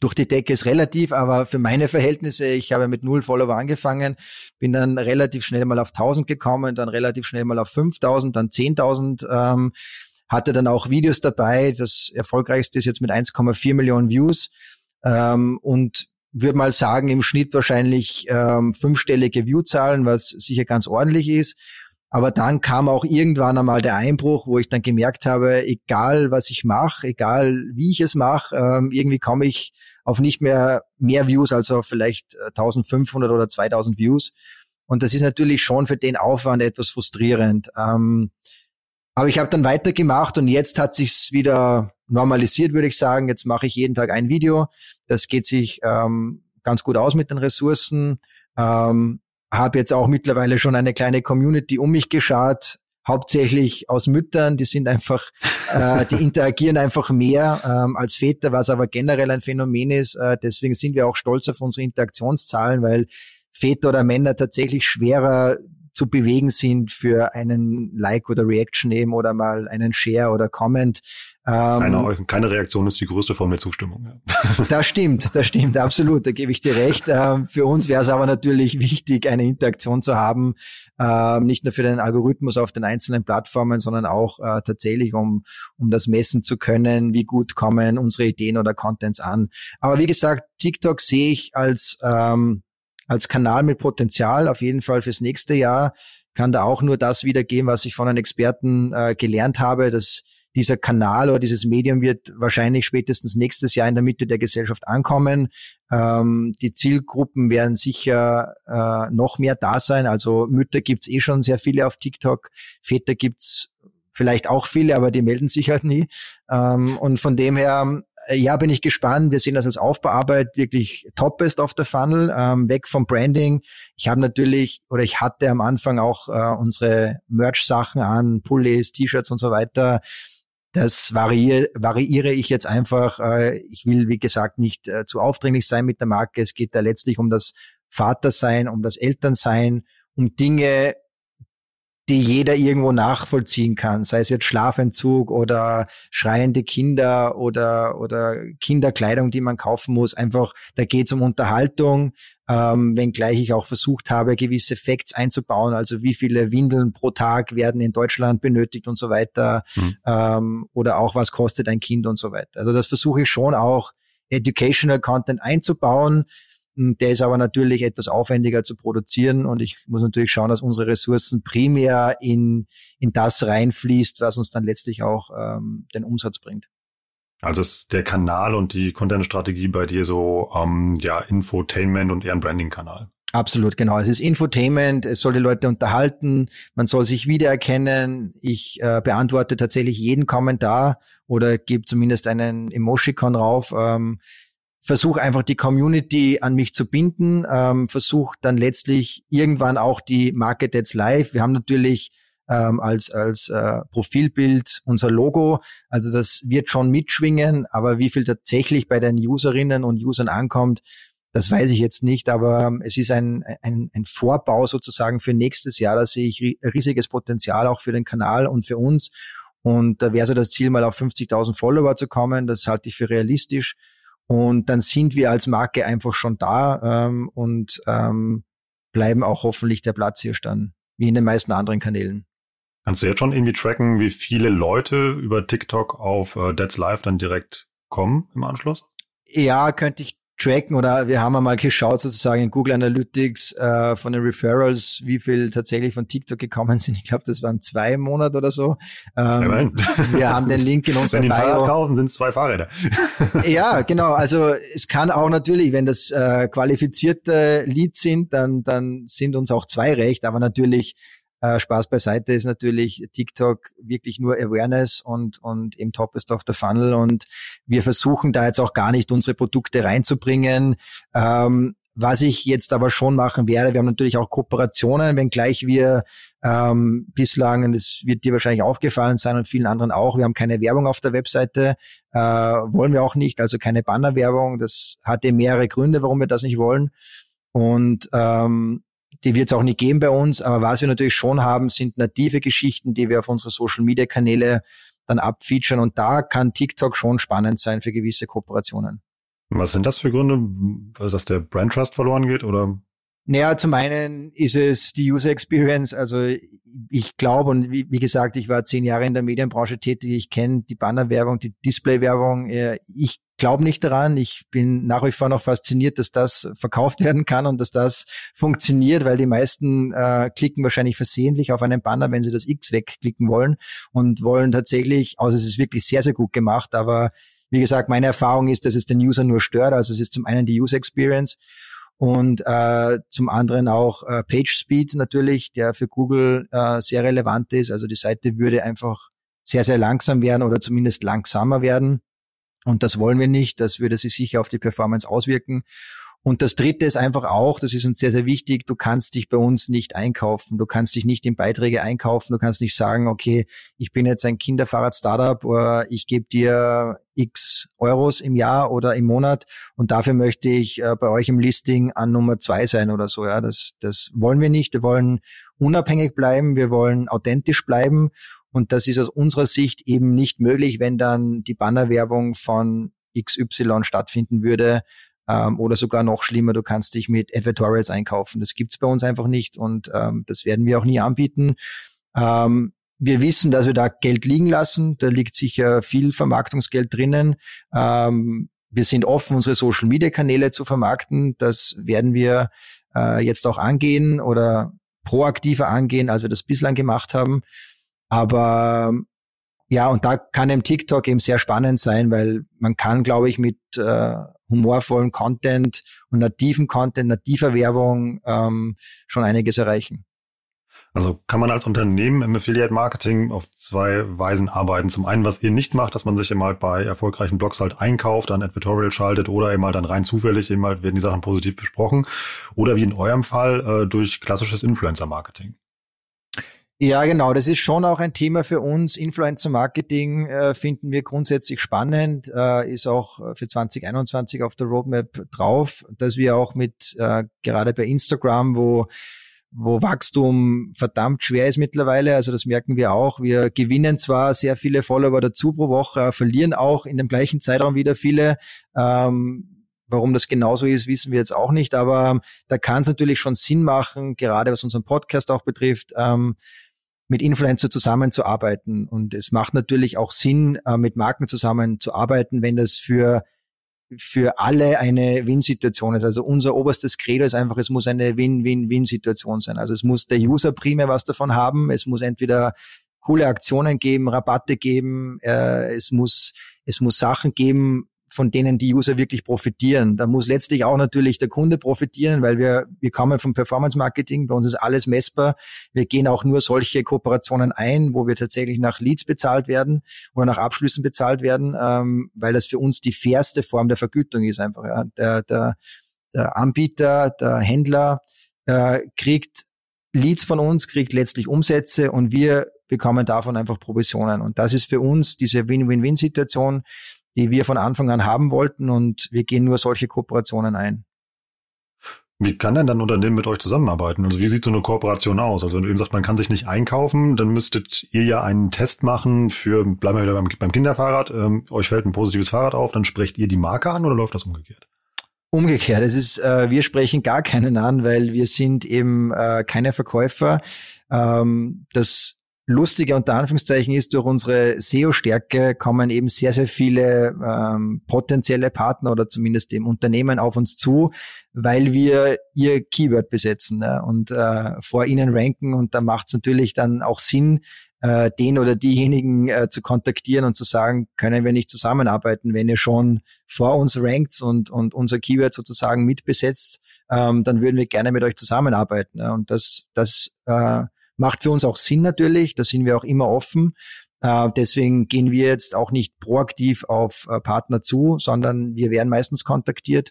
durch die Decke ist relativ, aber für meine Verhältnisse, ich habe mit null Follower angefangen, bin dann relativ schnell mal auf 1000 gekommen, dann relativ schnell mal auf 5000, dann 10.000, ähm, hatte dann auch Videos dabei. Das erfolgreichste ist jetzt mit 1,4 Millionen Views ähm, und würde mal sagen, im Schnitt wahrscheinlich ähm, fünfstellige Viewzahlen, was sicher ganz ordentlich ist. Aber dann kam auch irgendwann einmal der Einbruch, wo ich dann gemerkt habe, egal was ich mache, egal wie ich es mache, ähm, irgendwie komme ich auf nicht mehr mehr Views, also vielleicht 1500 äh, oder 2000 Views. Und das ist natürlich schon für den Aufwand etwas frustrierend. Ähm, aber ich habe dann weitergemacht und jetzt hat sich's wieder normalisiert, würde ich sagen. Jetzt mache ich jeden Tag ein Video. Das geht sich ähm, ganz gut aus mit den Ressourcen. Ähm, habe jetzt auch mittlerweile schon eine kleine Community um mich geschaut, hauptsächlich aus Müttern, die sind einfach, (laughs) äh, die interagieren einfach mehr ähm, als Väter, was aber generell ein Phänomen ist. Äh, deswegen sind wir auch stolz auf unsere Interaktionszahlen, weil Väter oder Männer tatsächlich schwerer zu bewegen sind für einen Like oder Reaction eben oder mal einen Share oder Comment. Keine, ähm, keine Reaktion ist die größte Form der Zustimmung. (laughs) Das stimmt, das stimmt, absolut, da gebe ich dir recht. Ähm, für uns wäre es aber natürlich wichtig, eine Interaktion zu haben, ähm, nicht nur für den Algorithmus auf den einzelnen Plattformen, sondern auch äh, tatsächlich, um, um das messen zu können, wie gut kommen unsere Ideen oder Contents an. Aber wie gesagt, TikTok sehe ich als, ähm, als Kanal mit Potenzial, auf jeden Fall fürs nächste Jahr. Kann da auch nur das wiedergeben, was ich von einem Experten äh, gelernt habe, dass dieser Kanal oder dieses Medium wird wahrscheinlich spätestens nächstes Jahr in der Mitte der Gesellschaft ankommen. Ähm, die Zielgruppen werden sicher äh, noch mehr da sein. Also Mütter gibt's eh schon sehr viele auf TikTok, Väter gibt's vielleicht auch viele, aber die melden sich halt nie. Ähm, und von dem her, äh, ja, bin ich gespannt. Wir sehen das als Aufbauarbeit wirklich topest auf der Funnel, ähm, weg vom Branding. Ich habe natürlich oder ich hatte am Anfang auch äh, unsere Merch-Sachen an, Pullis, T-Shirts und so weiter. Das variiere, variiere ich jetzt einfach. Äh, ich will, wie gesagt, nicht äh, zu aufdringlich sein mit der Marke. Es geht da letztlich um das Vatersein, um das Elternsein, um Dinge, die jeder irgendwo nachvollziehen kann, sei es jetzt Schlafentzug oder schreiende Kinder oder, oder Kinderkleidung, die man kaufen muss. Einfach, da geht es um Unterhaltung, ähm, wenngleich ich auch versucht habe, gewisse Facts einzubauen, also wie viele Windeln pro Tag werden in Deutschland benötigt und so weiter, mhm. ähm, oder auch was kostet ein Kind und so weiter. Also das versuche ich schon auch Educational Content einzubauen, der ist aber natürlich etwas aufwendiger zu produzieren und ich muss natürlich schauen, dass unsere Ressourcen primär in, in das reinfließt, was uns dann letztlich auch ähm, den Umsatz bringt. Also ist der Kanal und die Content-Strategie bei dir so ähm, ja Infotainment und eher ein Branding-Kanal. Absolut, genau. Es ist Infotainment, es soll die Leute unterhalten, man soll sich wiedererkennen. Ich äh, beantworte tatsächlich jeden Kommentar oder gebe zumindest einen Emoticon rauf. Ähm, versuche einfach die Community an mich zu binden, ähm, versuche dann letztlich irgendwann auch die Marke That's Live. Wir haben natürlich ähm, als, als äh, Profilbild unser Logo, also das wird schon mitschwingen, aber wie viel tatsächlich bei den Userinnen und Usern ankommt, das weiß ich jetzt nicht, aber ähm, es ist ein, ein, ein Vorbau sozusagen für nächstes Jahr. Da sehe ich riesiges Potenzial auch für den Kanal und für uns. Und da wäre so das Ziel, mal auf 50.000 Follower zu kommen. Das halte ich für realistisch. Und dann sind wir als Marke einfach schon da ähm, und ähm, bleiben auch hoffentlich der Platz hier dann, wie in den meisten anderen Kanälen. Kannst du jetzt schon irgendwie tracken, wie viele Leute über TikTok auf äh, Dead's Live dann direkt kommen im Anschluss? Ja, könnte ich tracken oder wir haben einmal geschaut sozusagen in Google Analytics äh, von den Referrals, wie viel tatsächlich von TikTok gekommen sind. Ich glaube, das waren zwei Monate oder so. Ähm, wir haben den Link in (laughs) unserer Wenn die Fahrrad kaufen, sind es zwei Fahrräder. (laughs) ja, genau. Also es kann auch natürlich, wenn das äh, qualifizierte Leads sind, dann, dann sind uns auch zwei recht. Aber natürlich äh, Spaß beiseite ist natürlich TikTok wirklich nur Awareness und, und eben Topest of the Funnel. Und wir versuchen da jetzt auch gar nicht unsere Produkte reinzubringen. Ähm, was ich jetzt aber schon machen werde, wir haben natürlich auch Kooperationen, wenngleich wir ähm, bislang, und das wird dir wahrscheinlich aufgefallen sein und vielen anderen auch, wir haben keine Werbung auf der Webseite, äh, wollen wir auch nicht, also keine Bannerwerbung. Das hatte mehrere Gründe, warum wir das nicht wollen. Und ähm, die wird es auch nicht geben bei uns. Aber was wir natürlich schon haben, sind native Geschichten, die wir auf unsere Social-Media-Kanäle dann abfeaturen. Und da kann TikTok schon spannend sein für gewisse Kooperationen. Was sind das für Gründe, dass der Brand Trust verloren geht oder? Naja, zum einen ist es die User Experience. Also ich glaube und wie, wie, gesagt, ich war zehn Jahre in der Medienbranche tätig. Ich kenne die Bannerwerbung, die Displaywerbung. Ich glaube nicht daran. Ich bin nach wie vor noch fasziniert, dass das verkauft werden kann und dass das funktioniert, weil die meisten äh, klicken wahrscheinlich versehentlich auf einen Banner, wenn sie das X wegklicken wollen und wollen tatsächlich, also es ist wirklich sehr, sehr gut gemacht, aber wie gesagt, meine Erfahrung ist, dass es den User nur stört. Also es ist zum einen die User Experience und äh, zum anderen auch äh, Page Speed natürlich, der für Google äh, sehr relevant ist. Also die Seite würde einfach sehr, sehr langsam werden oder zumindest langsamer werden. Und das wollen wir nicht. Das würde sich sicher auf die Performance auswirken. Und das dritte ist einfach auch, das ist uns sehr, sehr wichtig, du kannst dich bei uns nicht einkaufen. Du kannst dich nicht in Beiträge einkaufen. Du kannst nicht sagen, okay, ich bin jetzt ein Kinderfahrrad-Startup oder ich gebe dir x Euros im Jahr oder im Monat und dafür möchte ich äh, bei euch im Listing an Nummer zwei sein oder so. Ja, das, das wollen wir nicht. Wir wollen unabhängig bleiben. Wir wollen authentisch bleiben. Und das ist aus unserer Sicht eben nicht möglich, wenn dann die Bannerwerbung von XY stattfinden würde, ähm, oder sogar noch schlimmer, du kannst dich mit Advertorials einkaufen. Das gibt's bei uns einfach nicht und ähm, das werden wir auch nie anbieten. Ähm, wir wissen, dass wir da Geld liegen lassen. Da liegt sicher viel Vermarktungsgeld drinnen. Ähm, wir sind offen, unsere Social-Media-Kanäle zu vermarkten. Das werden wir äh, jetzt auch angehen oder proaktiver angehen, als wir das bislang gemacht haben. Aber ja, und da kann eben TikTok eben sehr spannend sein, weil man kann, glaube ich, mit äh, humorvollen Content und nativen Content, nativer Werbung ähm, schon einiges erreichen. Also kann man als Unternehmen im Affiliate Marketing auf zwei Weisen arbeiten. Zum einen, was ihr nicht macht, dass man sich immer halt bei erfolgreichen Blogs halt einkauft, dann Advertorial schaltet oder eben halt dann rein zufällig eben halt werden die Sachen positiv besprochen. Oder wie in eurem Fall äh, durch klassisches Influencer Marketing. Ja, genau. Das ist schon auch ein Thema für uns. Influencer Marketing äh, finden wir grundsätzlich spannend, äh, ist auch für 2021 auf der Roadmap drauf, dass wir auch mit, äh, gerade bei Instagram, wo wo Wachstum verdammt schwer ist mittlerweile. Also das merken wir auch. Wir gewinnen zwar sehr viele Follower dazu pro Woche, verlieren auch in dem gleichen Zeitraum wieder viele. Ähm, warum das genauso ist, wissen wir jetzt auch nicht. Aber da kann es natürlich schon Sinn machen, gerade was unseren Podcast auch betrifft, ähm, mit Influencer zusammenzuarbeiten. Und es macht natürlich auch Sinn, äh, mit Marken zusammenzuarbeiten, wenn das für für alle eine Win-Situation ist. Also unser oberstes Credo ist einfach, es muss eine Win-Win-Win-Situation sein. Also es muss der User primär was davon haben. Es muss entweder coole Aktionen geben, Rabatte geben. Äh, es muss es muss Sachen geben, von denen die User wirklich profitieren. Da muss letztlich auch natürlich der Kunde profitieren, weil wir, wir kommen vom Performance Marketing, bei uns ist alles messbar. Wir gehen auch nur solche Kooperationen ein, wo wir tatsächlich nach Leads bezahlt werden oder nach Abschlüssen bezahlt werden, ähm, weil das für uns die fairste Form der Vergütung ist einfach. Ja. Der, der, der Anbieter, der Händler äh, kriegt Leads von uns, kriegt letztlich Umsätze und wir bekommen davon einfach Provisionen. Und das ist für uns diese Win-Win-Win-Situation, die wir von Anfang an haben wollten und wir gehen nur solche Kooperationen ein. Wie kann denn dann ein Unternehmen mit euch zusammenarbeiten? Also wie sieht so eine Kooperation aus? Also wenn du eben sagst, man kann sich nicht einkaufen, dann müsstet ihr ja einen Test machen für, bleiben wir wieder beim, beim Kinderfahrrad, ähm, euch fällt ein positives Fahrrad auf, dann sprecht ihr die Marke an oder läuft das umgekehrt? Umgekehrt, es ist, äh, wir sprechen gar keinen an, weil wir sind eben äh, keine Verkäufer. Ähm, das Lustige unter Anführungszeichen ist, durch unsere SEO-Stärke kommen eben sehr, sehr viele ähm, potenzielle Partner oder zumindest dem Unternehmen auf uns zu, weil wir ihr Keyword besetzen ne? und äh, vor ihnen ranken und da macht es natürlich dann auch Sinn, äh, den oder diejenigen äh, zu kontaktieren und zu sagen, können wir nicht zusammenarbeiten, wenn ihr schon vor uns rankt und, und unser Keyword sozusagen mitbesetzt, ähm, dann würden wir gerne mit euch zusammenarbeiten. Ne? Und das, das äh, Macht für uns auch Sinn natürlich, da sind wir auch immer offen. Äh, deswegen gehen wir jetzt auch nicht proaktiv auf äh, Partner zu, sondern wir werden meistens kontaktiert.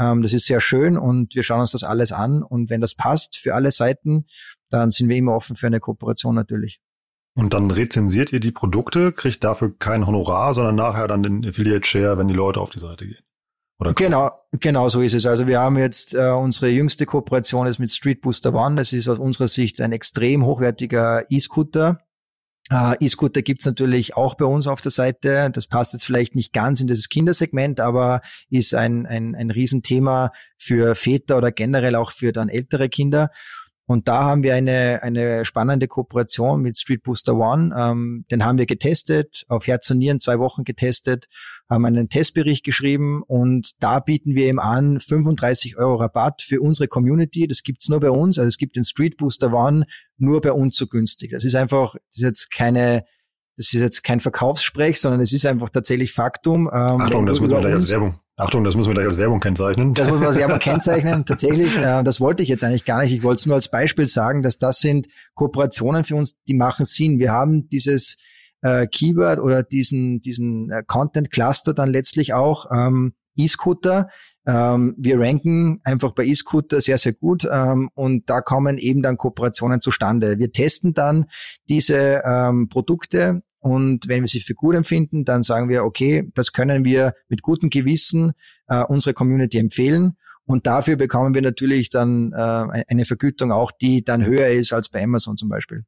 Ähm, das ist sehr schön und wir schauen uns das alles an. Und wenn das passt für alle Seiten, dann sind wir immer offen für eine Kooperation natürlich. Und dann rezensiert ihr die Produkte, kriegt dafür kein Honorar, sondern nachher dann den Affiliate Share, wenn die Leute auf die Seite gehen. Oder genau, genau so ist es. Also wir haben jetzt äh, unsere jüngste Kooperation ist mit Street Booster One. Das ist aus unserer Sicht ein extrem hochwertiger E-Scooter. Äh, E-Scooter gibt's natürlich auch bei uns auf der Seite. Das passt jetzt vielleicht nicht ganz in das Kindersegment, aber ist ein, ein, ein Riesenthema für Väter oder generell auch für dann ältere Kinder. Und da haben wir eine, eine spannende Kooperation mit Street Booster One. Ähm, den haben wir getestet, auf Herz und Nieren zwei Wochen getestet, haben einen Testbericht geschrieben und da bieten wir ihm an 35 Euro Rabatt für unsere Community. Das gibt's nur bei uns. Also es gibt den Street Booster One nur bei uns so günstig. Das ist einfach, das ist jetzt keine, das ist jetzt kein Verkaufssprech, sondern es ist einfach tatsächlich Faktum. Ähm, Achtung, das muss man gleich als Werbung. Achtung, das muss man gleich als Werbung kennzeichnen. Das muss man als Werbung (laughs) kennzeichnen. Tatsächlich, äh, das wollte ich jetzt eigentlich gar nicht. Ich wollte es nur als Beispiel sagen, dass das sind Kooperationen für uns, die machen Sinn. Wir haben dieses äh, Keyword oder diesen, diesen äh, Content Cluster dann letztlich auch, ähm, E-Scooter. Ähm, wir ranken einfach bei E-Scooter sehr, sehr gut ähm, und da kommen eben dann Kooperationen zustande. Wir testen dann diese ähm, Produkte und wenn wir sie für gut empfinden, dann sagen wir, okay, das können wir mit gutem Gewissen äh, unsere Community empfehlen. Und dafür bekommen wir natürlich dann äh, eine Vergütung auch, die dann höher ist als bei Amazon zum Beispiel.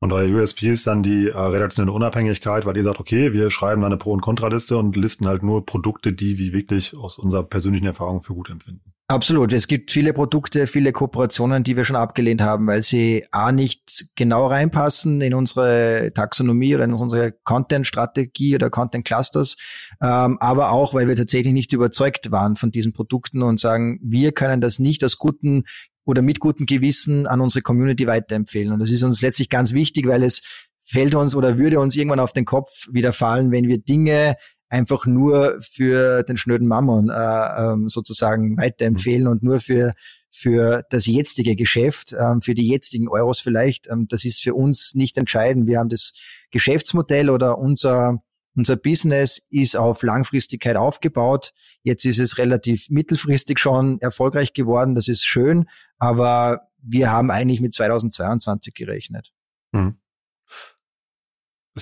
Und euer USP ist dann die äh, redaktionelle Unabhängigkeit, weil ihr sagt, okay, wir schreiben dann eine Pro- und Kontraliste und listen halt nur Produkte, die wir wirklich aus unserer persönlichen Erfahrung für gut empfinden. Absolut. Es gibt viele Produkte, viele Kooperationen, die wir schon abgelehnt haben, weil sie A nicht genau reinpassen in unsere Taxonomie oder in unsere Content-Strategie oder Content-Clusters, ähm, aber auch, weil wir tatsächlich nicht überzeugt waren von diesen Produkten und sagen, wir können das nicht aus guten oder mit gutem Gewissen an unsere Community weiterempfehlen. Und das ist uns letztlich ganz wichtig, weil es fällt uns oder würde uns irgendwann auf den Kopf wieder fallen, wenn wir Dinge einfach nur für den schnöden Mammon äh, ähm, sozusagen weiterempfehlen mhm. und nur für für das jetzige Geschäft, ähm, für die jetzigen Euros vielleicht. Ähm, das ist für uns nicht entscheidend. Wir haben das Geschäftsmodell oder unser unser Business ist auf Langfristigkeit aufgebaut. Jetzt ist es relativ mittelfristig schon erfolgreich geworden. Das ist schön, aber wir haben eigentlich mit 2022 gerechnet. Mhm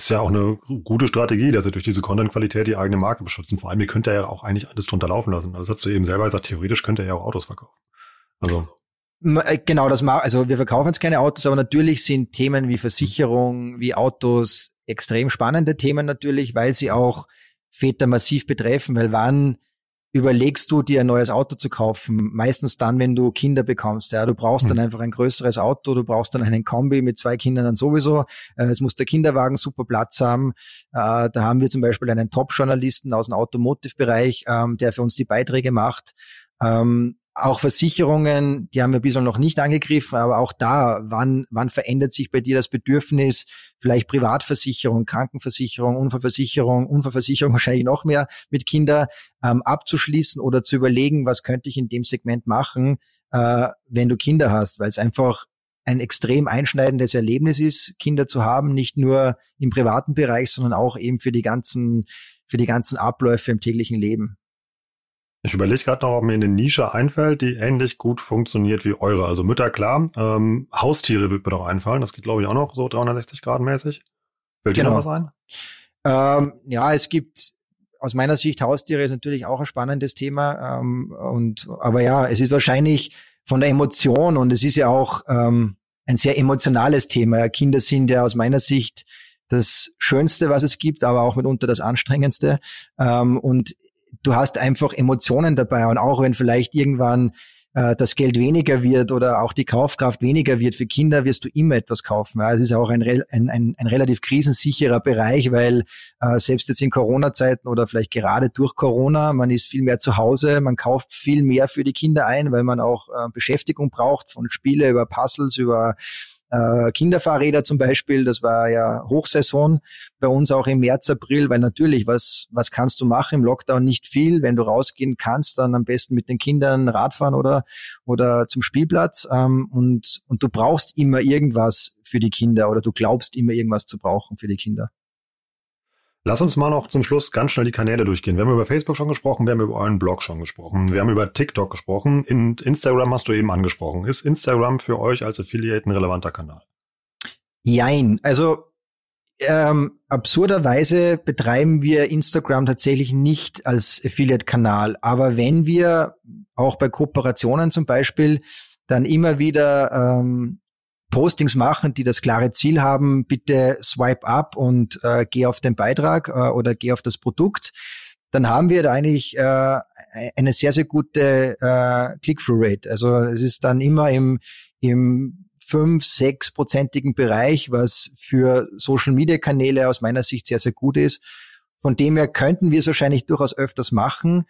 ist ja auch eine gute Strategie, dass ihr durch diese Content-Qualität die eigene Marke beschützen. Vor allem, ihr könnt ja auch eigentlich alles drunter laufen lassen. Das hast du eben selber gesagt, theoretisch könnt ihr ja auch Autos verkaufen. Also. Äh, genau, das macht, also wir verkaufen jetzt keine Autos, aber natürlich sind Themen wie Versicherung, wie Autos extrem spannende Themen natürlich, weil sie auch Väter massiv betreffen, weil wann überlegst du dir ein neues Auto zu kaufen, meistens dann, wenn du Kinder bekommst. Ja, du brauchst mhm. dann einfach ein größeres Auto, du brauchst dann einen Kombi mit zwei Kindern dann sowieso. Äh, es muss der Kinderwagen super Platz haben. Äh, da haben wir zum Beispiel einen Top-Journalisten aus dem Automotive-Bereich, ähm, der für uns die Beiträge macht. Ähm, auch Versicherungen, die haben wir bislang noch nicht angegriffen, aber auch da, wann, wann verändert sich bei dir das Bedürfnis, vielleicht Privatversicherung, Krankenversicherung, Unfallversicherung, Unfallversicherung (laughs) wahrscheinlich noch mehr mit Kinder ähm, abzuschließen oder zu überlegen, was könnte ich in dem Segment machen, äh, wenn du Kinder hast, weil es einfach ein extrem einschneidendes Erlebnis ist, Kinder zu haben, nicht nur im privaten Bereich, sondern auch eben für die ganzen, für die ganzen Abläufe im täglichen Leben. Ich überlege gerade noch, ob mir eine Nische einfällt, die ähnlich gut funktioniert wie eure. Also Mütter, klar. Ähm, Haustiere wird mir doch einfallen. Das geht, glaube ich, auch noch so 360 Grad mäßig. Fällt genau. dir noch was ein? Ähm, ja, es gibt aus meiner Sicht Haustiere ist natürlich auch ein spannendes Thema. Ähm, und aber ja, es ist wahrscheinlich von der Emotion und es ist ja auch ähm, ein sehr emotionales Thema. Kinder sind ja aus meiner Sicht das Schönste, was es gibt, aber auch mitunter das Anstrengendste. Ähm, und du hast einfach Emotionen dabei und auch wenn vielleicht irgendwann äh, das Geld weniger wird oder auch die Kaufkraft weniger wird für Kinder, wirst du immer etwas kaufen. Ja, es ist auch ein, ein, ein, ein relativ krisensicherer Bereich, weil äh, selbst jetzt in Corona-Zeiten oder vielleicht gerade durch Corona, man ist viel mehr zu Hause, man kauft viel mehr für die Kinder ein, weil man auch äh, Beschäftigung braucht, von Spiele über Puzzles, über äh, Kinderfahrräder zum Beispiel, das war ja Hochsaison bei uns auch im März, April, weil natürlich, was, was kannst du machen im Lockdown? Nicht viel. Wenn du rausgehen kannst, dann am besten mit den Kindern Radfahren oder, oder zum Spielplatz. Ähm, und, und du brauchst immer irgendwas für die Kinder oder du glaubst immer irgendwas zu brauchen für die Kinder. Lass uns mal noch zum Schluss ganz schnell die Kanäle durchgehen. Wir haben über Facebook schon gesprochen, wir haben über euren Blog schon gesprochen, wir haben über TikTok gesprochen, in Instagram hast du eben angesprochen. Ist Instagram für euch als Affiliate ein relevanter Kanal? Jein. Also ähm, absurderweise betreiben wir Instagram tatsächlich nicht als Affiliate-Kanal. Aber wenn wir auch bei Kooperationen zum Beispiel dann immer wieder ähm, Postings machen, die das klare Ziel haben, bitte swipe up und äh, geh auf den Beitrag äh, oder geh auf das Produkt, dann haben wir da eigentlich äh, eine sehr, sehr gute äh, Click-Through-Rate. Also es ist dann immer im, im fünf, sechsprozentigen Bereich, was für Social-Media-Kanäle aus meiner Sicht sehr, sehr gut ist. Von dem her könnten wir es wahrscheinlich durchaus öfters machen.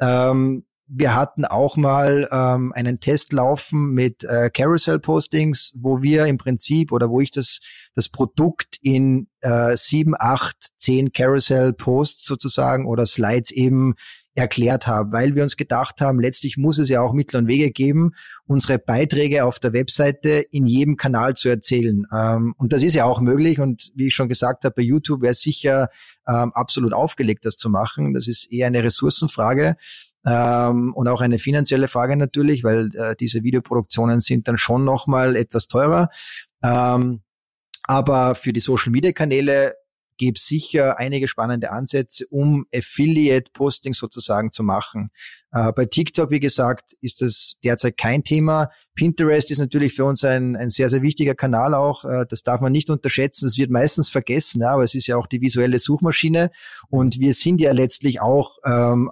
Ähm, wir hatten auch mal ähm, einen Test laufen mit äh, Carousel-Postings, wo wir im Prinzip oder wo ich das, das Produkt in äh, sieben, acht, zehn Carousel-Posts sozusagen oder Slides eben erklärt habe, weil wir uns gedacht haben, letztlich muss es ja auch Mittel und Wege geben, unsere Beiträge auf der Webseite in jedem Kanal zu erzählen. Ähm, und das ist ja auch möglich. Und wie ich schon gesagt habe, bei YouTube wäre sicher ähm, absolut aufgelegt, das zu machen. Das ist eher eine Ressourcenfrage ähm, und auch eine finanzielle Frage natürlich, weil äh, diese Videoproduktionen sind dann schon nochmal etwas teurer. Ähm, aber für die Social-Media-Kanäle gäbe sicher einige spannende Ansätze, um Affiliate-Posting sozusagen zu machen. Äh, bei TikTok, wie gesagt, ist das derzeit kein Thema. Pinterest ist natürlich für uns ein, ein sehr, sehr wichtiger Kanal auch. Äh, das darf man nicht unterschätzen. Das wird meistens vergessen, ja, aber es ist ja auch die visuelle Suchmaschine. Und wir sind ja letztlich auch ähm,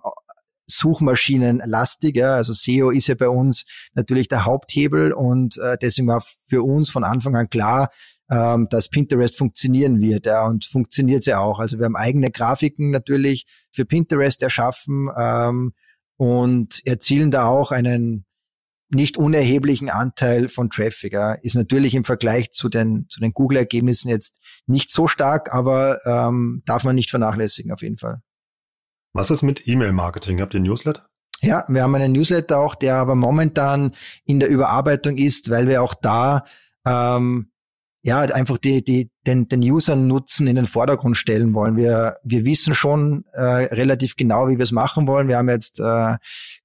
Suchmaschinenlastig. Ja. Also SEO ist ja bei uns natürlich der Haupthebel und äh, deswegen war für uns von Anfang an klar, ähm, dass Pinterest funktionieren wird. Ja, und funktioniert ja auch. Also wir haben eigene Grafiken natürlich für Pinterest erschaffen ähm, und erzielen da auch einen nicht unerheblichen Anteil von Traffic. Ja. Ist natürlich im Vergleich zu den, zu den Google-Ergebnissen jetzt nicht so stark, aber ähm, darf man nicht vernachlässigen auf jeden Fall. Was ist mit E-Mail-Marketing? Habt ihr Newsletter? Ja, wir haben einen Newsletter auch, der aber momentan in der Überarbeitung ist, weil wir auch da ähm, ja einfach die, die, den, den User-Nutzen in den Vordergrund stellen wollen. Wir, wir wissen schon äh, relativ genau, wie wir es machen wollen. Wir haben jetzt äh,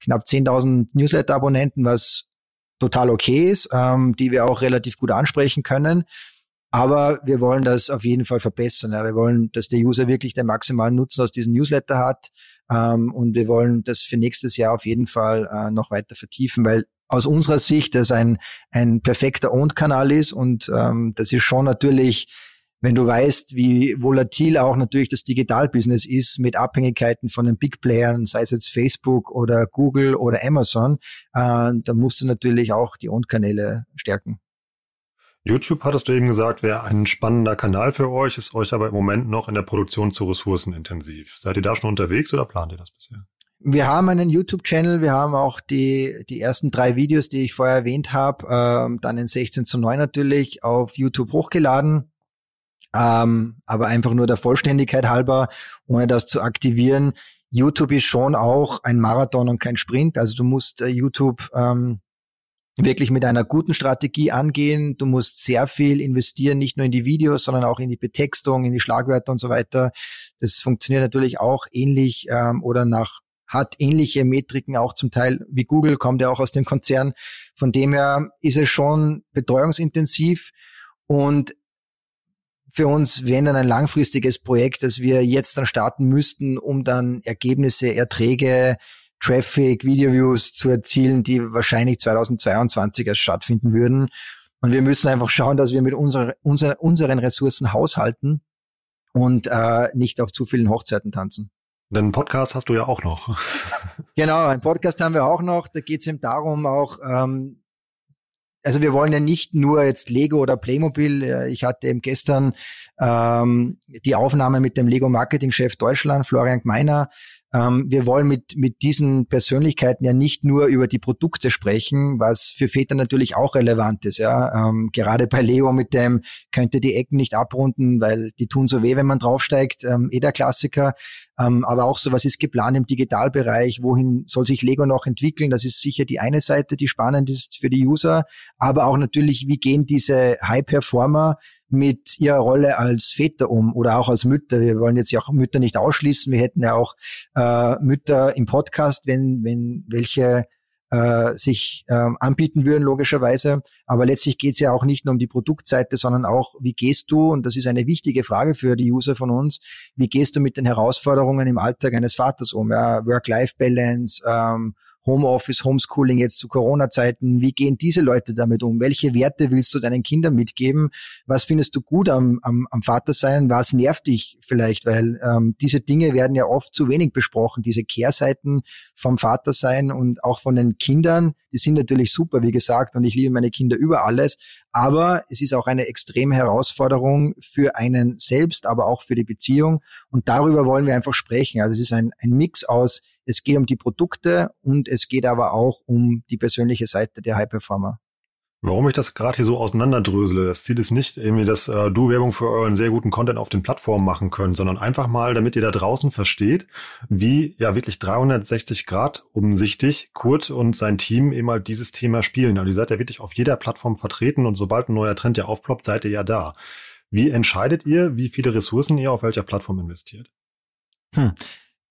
knapp 10.000 Newsletter-Abonnenten, was total okay ist, ähm, die wir auch relativ gut ansprechen können. Aber wir wollen das auf jeden Fall verbessern. Ja. Wir wollen, dass der User wirklich den maximalen Nutzen aus diesem Newsletter hat. Ähm, und wir wollen das für nächstes Jahr auf jeden Fall äh, noch weiter vertiefen, weil aus unserer Sicht das ein, ein perfekter Owned-Kanal ist. Und ähm, das ist schon natürlich, wenn du weißt, wie volatil auch natürlich das Digital-Business ist mit Abhängigkeiten von den Big Playern, sei es jetzt Facebook oder Google oder Amazon, äh, da musst du natürlich auch die Owned-Kanäle stärken. YouTube, hattest du eben gesagt, wäre ein spannender Kanal für euch, ist euch aber im Moment noch in der Produktion zu ressourcenintensiv. Seid ihr da schon unterwegs oder plant ihr das bisher? Wir haben einen YouTube-Channel, wir haben auch die, die ersten drei Videos, die ich vorher erwähnt habe, ähm, dann in 16 zu 9 natürlich auf YouTube hochgeladen. Ähm, aber einfach nur der Vollständigkeit halber, ohne das zu aktivieren. YouTube ist schon auch ein Marathon und kein Sprint. Also du musst äh, YouTube ähm, wirklich mit einer guten Strategie angehen. Du musst sehr viel investieren, nicht nur in die Videos, sondern auch in die Betextung, in die Schlagwörter und so weiter. Das funktioniert natürlich auch ähnlich ähm, oder nach hat ähnliche Metriken auch zum Teil wie Google, kommt ja auch aus dem Konzern. Von dem her ist es schon betreuungsintensiv und für uns wäre dann ein langfristiges Projekt, das wir jetzt dann starten müssten, um dann Ergebnisse, Erträge, Traffic, Video-Views zu erzielen, die wahrscheinlich 2022 erst stattfinden würden. Und wir müssen einfach schauen, dass wir mit unserer, unser, unseren Ressourcen haushalten und äh, nicht auf zu vielen Hochzeiten tanzen. Denn einen Podcast hast du ja auch noch. (laughs) genau, einen Podcast haben wir auch noch. Da geht es eben darum, auch ähm, also wir wollen ja nicht nur jetzt Lego oder Playmobil. Äh, ich hatte eben gestern ähm, die Aufnahme mit dem Lego Marketing Chef Deutschland, Florian Gmeiner, ähm, wir wollen mit, mit diesen Persönlichkeiten ja nicht nur über die Produkte sprechen, was für Väter natürlich auch relevant ist. Ja, ähm, gerade bei Leo mit dem könnte die Ecken nicht abrunden, weil die tun so weh, wenn man draufsteigt. Ähm, eh der Klassiker. Ähm, aber auch so, was ist geplant im Digitalbereich? Wohin soll sich Lego noch entwickeln? Das ist sicher die eine Seite, die spannend ist für die User. Aber auch natürlich, wie gehen diese High-Performer mit ihrer Rolle als Väter um oder auch als Mütter. Wir wollen jetzt ja auch Mütter nicht ausschließen. Wir hätten ja auch äh, Mütter im Podcast, wenn, wenn welche äh, sich äh, anbieten würden, logischerweise. Aber letztlich geht es ja auch nicht nur um die Produktseite, sondern auch, wie gehst du, und das ist eine wichtige Frage für die User von uns, wie gehst du mit den Herausforderungen im Alltag eines Vaters um? Ja? Work-Life-Balance, ähm, Homeoffice, Homeschooling jetzt zu Corona-Zeiten. Wie gehen diese Leute damit um? Welche Werte willst du deinen Kindern mitgeben? Was findest du gut am, am, am Vatersein? Was nervt dich vielleicht? Weil ähm, diese Dinge werden ja oft zu wenig besprochen. Diese Kehrseiten vom Vatersein und auch von den Kindern, die sind natürlich super, wie gesagt, und ich liebe meine Kinder über alles. Aber es ist auch eine extreme Herausforderung für einen selbst, aber auch für die Beziehung. Und darüber wollen wir einfach sprechen. Also es ist ein, ein Mix aus es geht um die Produkte und es geht aber auch um die persönliche Seite der High Performer. Warum ich das gerade hier so auseinanderdrösele, das Ziel ist nicht irgendwie, dass äh, du Werbung für euren sehr guten Content auf den Plattformen machen könnt, sondern einfach mal, damit ihr da draußen versteht, wie ja wirklich 360 Grad umsichtig Kurt und sein Team eben halt dieses Thema spielen. Also ihr seid ja wirklich auf jeder Plattform vertreten und sobald ein neuer Trend ja aufploppt, seid ihr ja da. Wie entscheidet ihr, wie viele Ressourcen ihr auf welcher Plattform investiert? Hm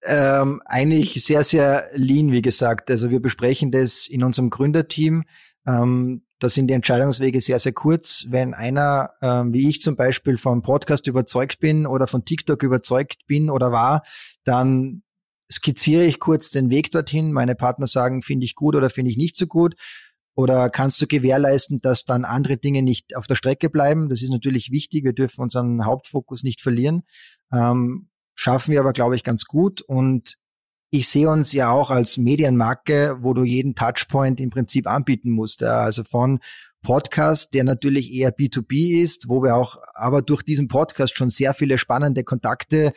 ähm, eigentlich sehr, sehr lean, wie gesagt. Also wir besprechen das in unserem Gründerteam. Ähm, da sind die Entscheidungswege sehr, sehr kurz. Wenn einer, ähm, wie ich zum Beispiel, vom Podcast überzeugt bin oder von TikTok überzeugt bin oder war, dann skizziere ich kurz den Weg dorthin. Meine Partner sagen, finde ich gut oder finde ich nicht so gut. Oder kannst du gewährleisten, dass dann andere Dinge nicht auf der Strecke bleiben? Das ist natürlich wichtig. Wir dürfen unseren Hauptfokus nicht verlieren. Ähm, schaffen wir aber, glaube ich, ganz gut. Und ich sehe uns ja auch als Medienmarke, wo du jeden Touchpoint im Prinzip anbieten musst. Also von Podcast, der natürlich eher B2B ist, wo wir auch aber durch diesen Podcast schon sehr viele spannende Kontakte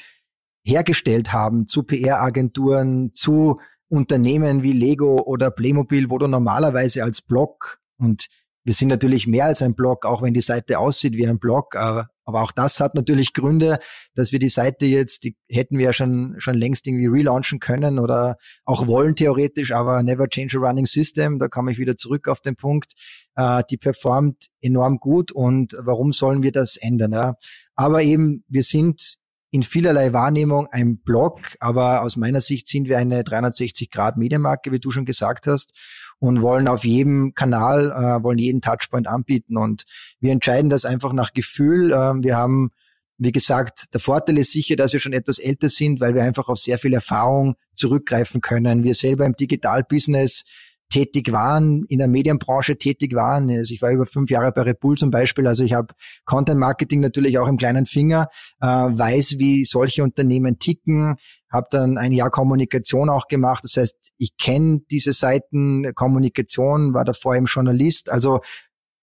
hergestellt haben zu PR-Agenturen, zu Unternehmen wie Lego oder Playmobil, wo du normalerweise als Blog und wir sind natürlich mehr als ein Blog, auch wenn die Seite aussieht wie ein Blog, aber aber auch das hat natürlich Gründe, dass wir die Seite jetzt, die hätten wir ja schon, schon längst irgendwie relaunchen können oder auch wollen theoretisch, aber never change a running system. Da komme ich wieder zurück auf den Punkt. Äh, die performt enorm gut und warum sollen wir das ändern? Aber eben, wir sind in vielerlei Wahrnehmung ein Blog, aber aus meiner Sicht sind wir eine 360 Grad Medienmarke, wie du schon gesagt hast und wollen auf jedem Kanal, äh, wollen jeden Touchpoint anbieten. Und wir entscheiden das einfach nach Gefühl. Äh, wir haben, wie gesagt, der Vorteil ist sicher, dass wir schon etwas älter sind, weil wir einfach auf sehr viel Erfahrung zurückgreifen können. Wir selber im Digital-Business tätig waren, in der Medienbranche tätig waren. Also ich war über fünf Jahre bei Red Bull zum Beispiel. Also ich habe Content Marketing natürlich auch im kleinen Finger, äh, weiß, wie solche Unternehmen ticken, habe dann ein Jahr Kommunikation auch gemacht. Das heißt, ich kenne diese Seiten Kommunikation, war davor im Journalist. Also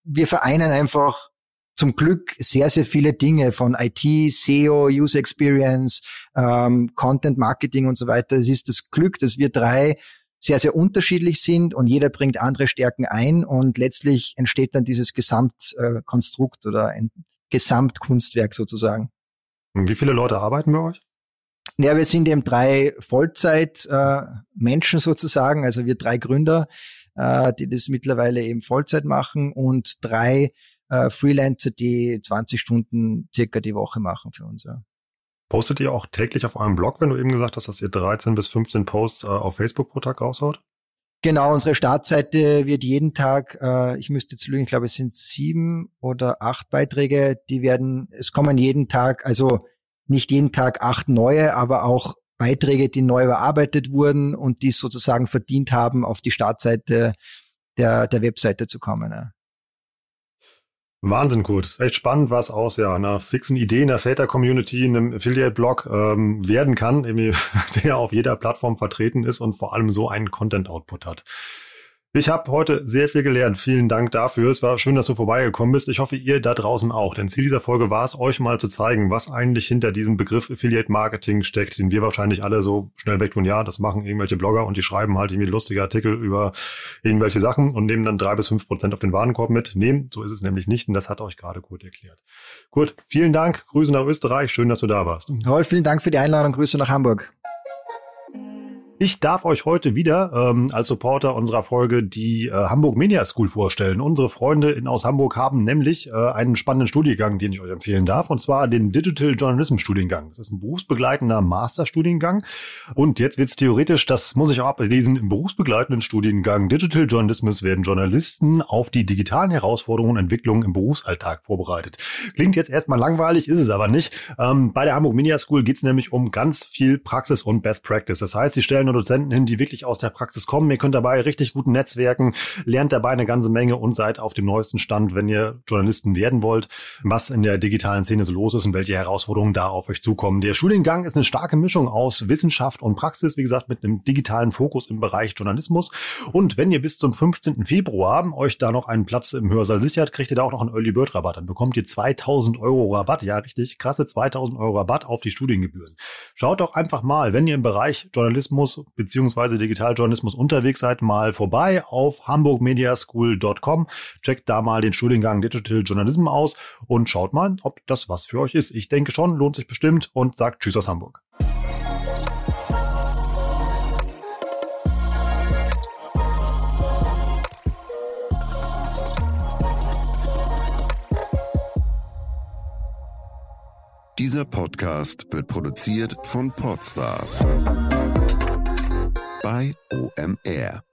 wir vereinen einfach zum Glück sehr, sehr viele Dinge von IT, SEO, User Experience, ähm, Content Marketing und so weiter. Es ist das Glück, dass wir drei sehr, sehr unterschiedlich sind und jeder bringt andere Stärken ein und letztlich entsteht dann dieses Gesamtkonstrukt oder ein Gesamtkunstwerk sozusagen. Und wie viele Leute arbeiten bei euch? Ja, wir sind eben drei Vollzeit-Menschen äh, sozusagen, also wir drei Gründer, äh, die das mittlerweile eben Vollzeit machen und drei äh, Freelancer, die 20 Stunden circa die Woche machen für uns. Ja. Postet ihr auch täglich auf eurem Blog, wenn du eben gesagt hast, dass ihr 13 bis 15 Posts äh, auf Facebook pro Tag raushaut? Genau, unsere Startseite wird jeden Tag, äh, ich müsste jetzt lügen, ich glaube, es sind sieben oder acht Beiträge, die werden, es kommen jeden Tag, also nicht jeden Tag acht neue, aber auch Beiträge, die neu überarbeitet wurden und die sozusagen verdient haben, auf die Startseite der, der Webseite zu kommen. Ja. Wahnsinn, gut. Echt spannend, was aus ja einer fixen Idee in der Väter-Community, einem Affiliate-Blog ähm, werden kann, (laughs) der auf jeder Plattform vertreten ist und vor allem so einen Content-Output hat. Ich habe heute sehr viel gelernt. Vielen Dank dafür. Es war schön, dass du vorbeigekommen bist. Ich hoffe, ihr da draußen auch. Denn Ziel dieser Folge war es, euch mal zu zeigen, was eigentlich hinter diesem Begriff Affiliate Marketing steckt, den wir wahrscheinlich alle so schnell weg tun. Ja, das machen irgendwelche Blogger und die schreiben halt irgendwie lustige Artikel über irgendwelche Sachen und nehmen dann drei bis fünf Prozent auf den Warenkorb mit. Nehmen, so ist es nämlich nicht. Und das hat euch gerade gut erklärt. Gut, vielen Dank. Grüße nach Österreich. Schön, dass du da warst. Rolf, vielen Dank für die Einladung. Grüße nach Hamburg. Ich darf euch heute wieder ähm, als Supporter unserer Folge die äh, Hamburg Media School vorstellen. Unsere Freunde in, aus Hamburg haben nämlich äh, einen spannenden Studiengang, den ich euch empfehlen darf, und zwar den Digital Journalism Studiengang. Das ist ein berufsbegleitender Masterstudiengang. Und jetzt wird es theoretisch, das muss ich auch ablesen, im berufsbegleitenden Studiengang Digital Journalism werden Journalisten auf die digitalen Herausforderungen und Entwicklungen im Berufsalltag vorbereitet. Klingt jetzt erstmal langweilig, ist es aber nicht. Ähm, bei der Hamburg Media School geht es nämlich um ganz viel Praxis und Best Practice. Das heißt, sie stellen Dozenten hin, die wirklich aus der Praxis kommen. Ihr könnt dabei richtig gut netzwerken, lernt dabei eine ganze Menge und seid auf dem neuesten Stand, wenn ihr Journalisten werden wollt, was in der digitalen Szene so los ist und welche Herausforderungen da auf euch zukommen. Der Studiengang ist eine starke Mischung aus Wissenschaft und Praxis, wie gesagt, mit einem digitalen Fokus im Bereich Journalismus. Und wenn ihr bis zum 15. Februar euch da noch einen Platz im Hörsaal sichert, kriegt ihr da auch noch einen Early Bird Rabatt. Dann bekommt ihr 2000 Euro Rabatt. Ja, richtig krasse 2000 Euro Rabatt auf die Studiengebühren. Schaut doch einfach mal, wenn ihr im Bereich Journalismus beziehungsweise Digitaljournalismus unterwegs seid, mal vorbei auf hamburgmediaschool.com. Checkt da mal den Studiengang Digital Journalism aus und schaut mal, ob das was für euch ist. Ich denke schon, lohnt sich bestimmt und sagt Tschüss aus Hamburg. Dieser Podcast wird produziert von Podstars bei OMR.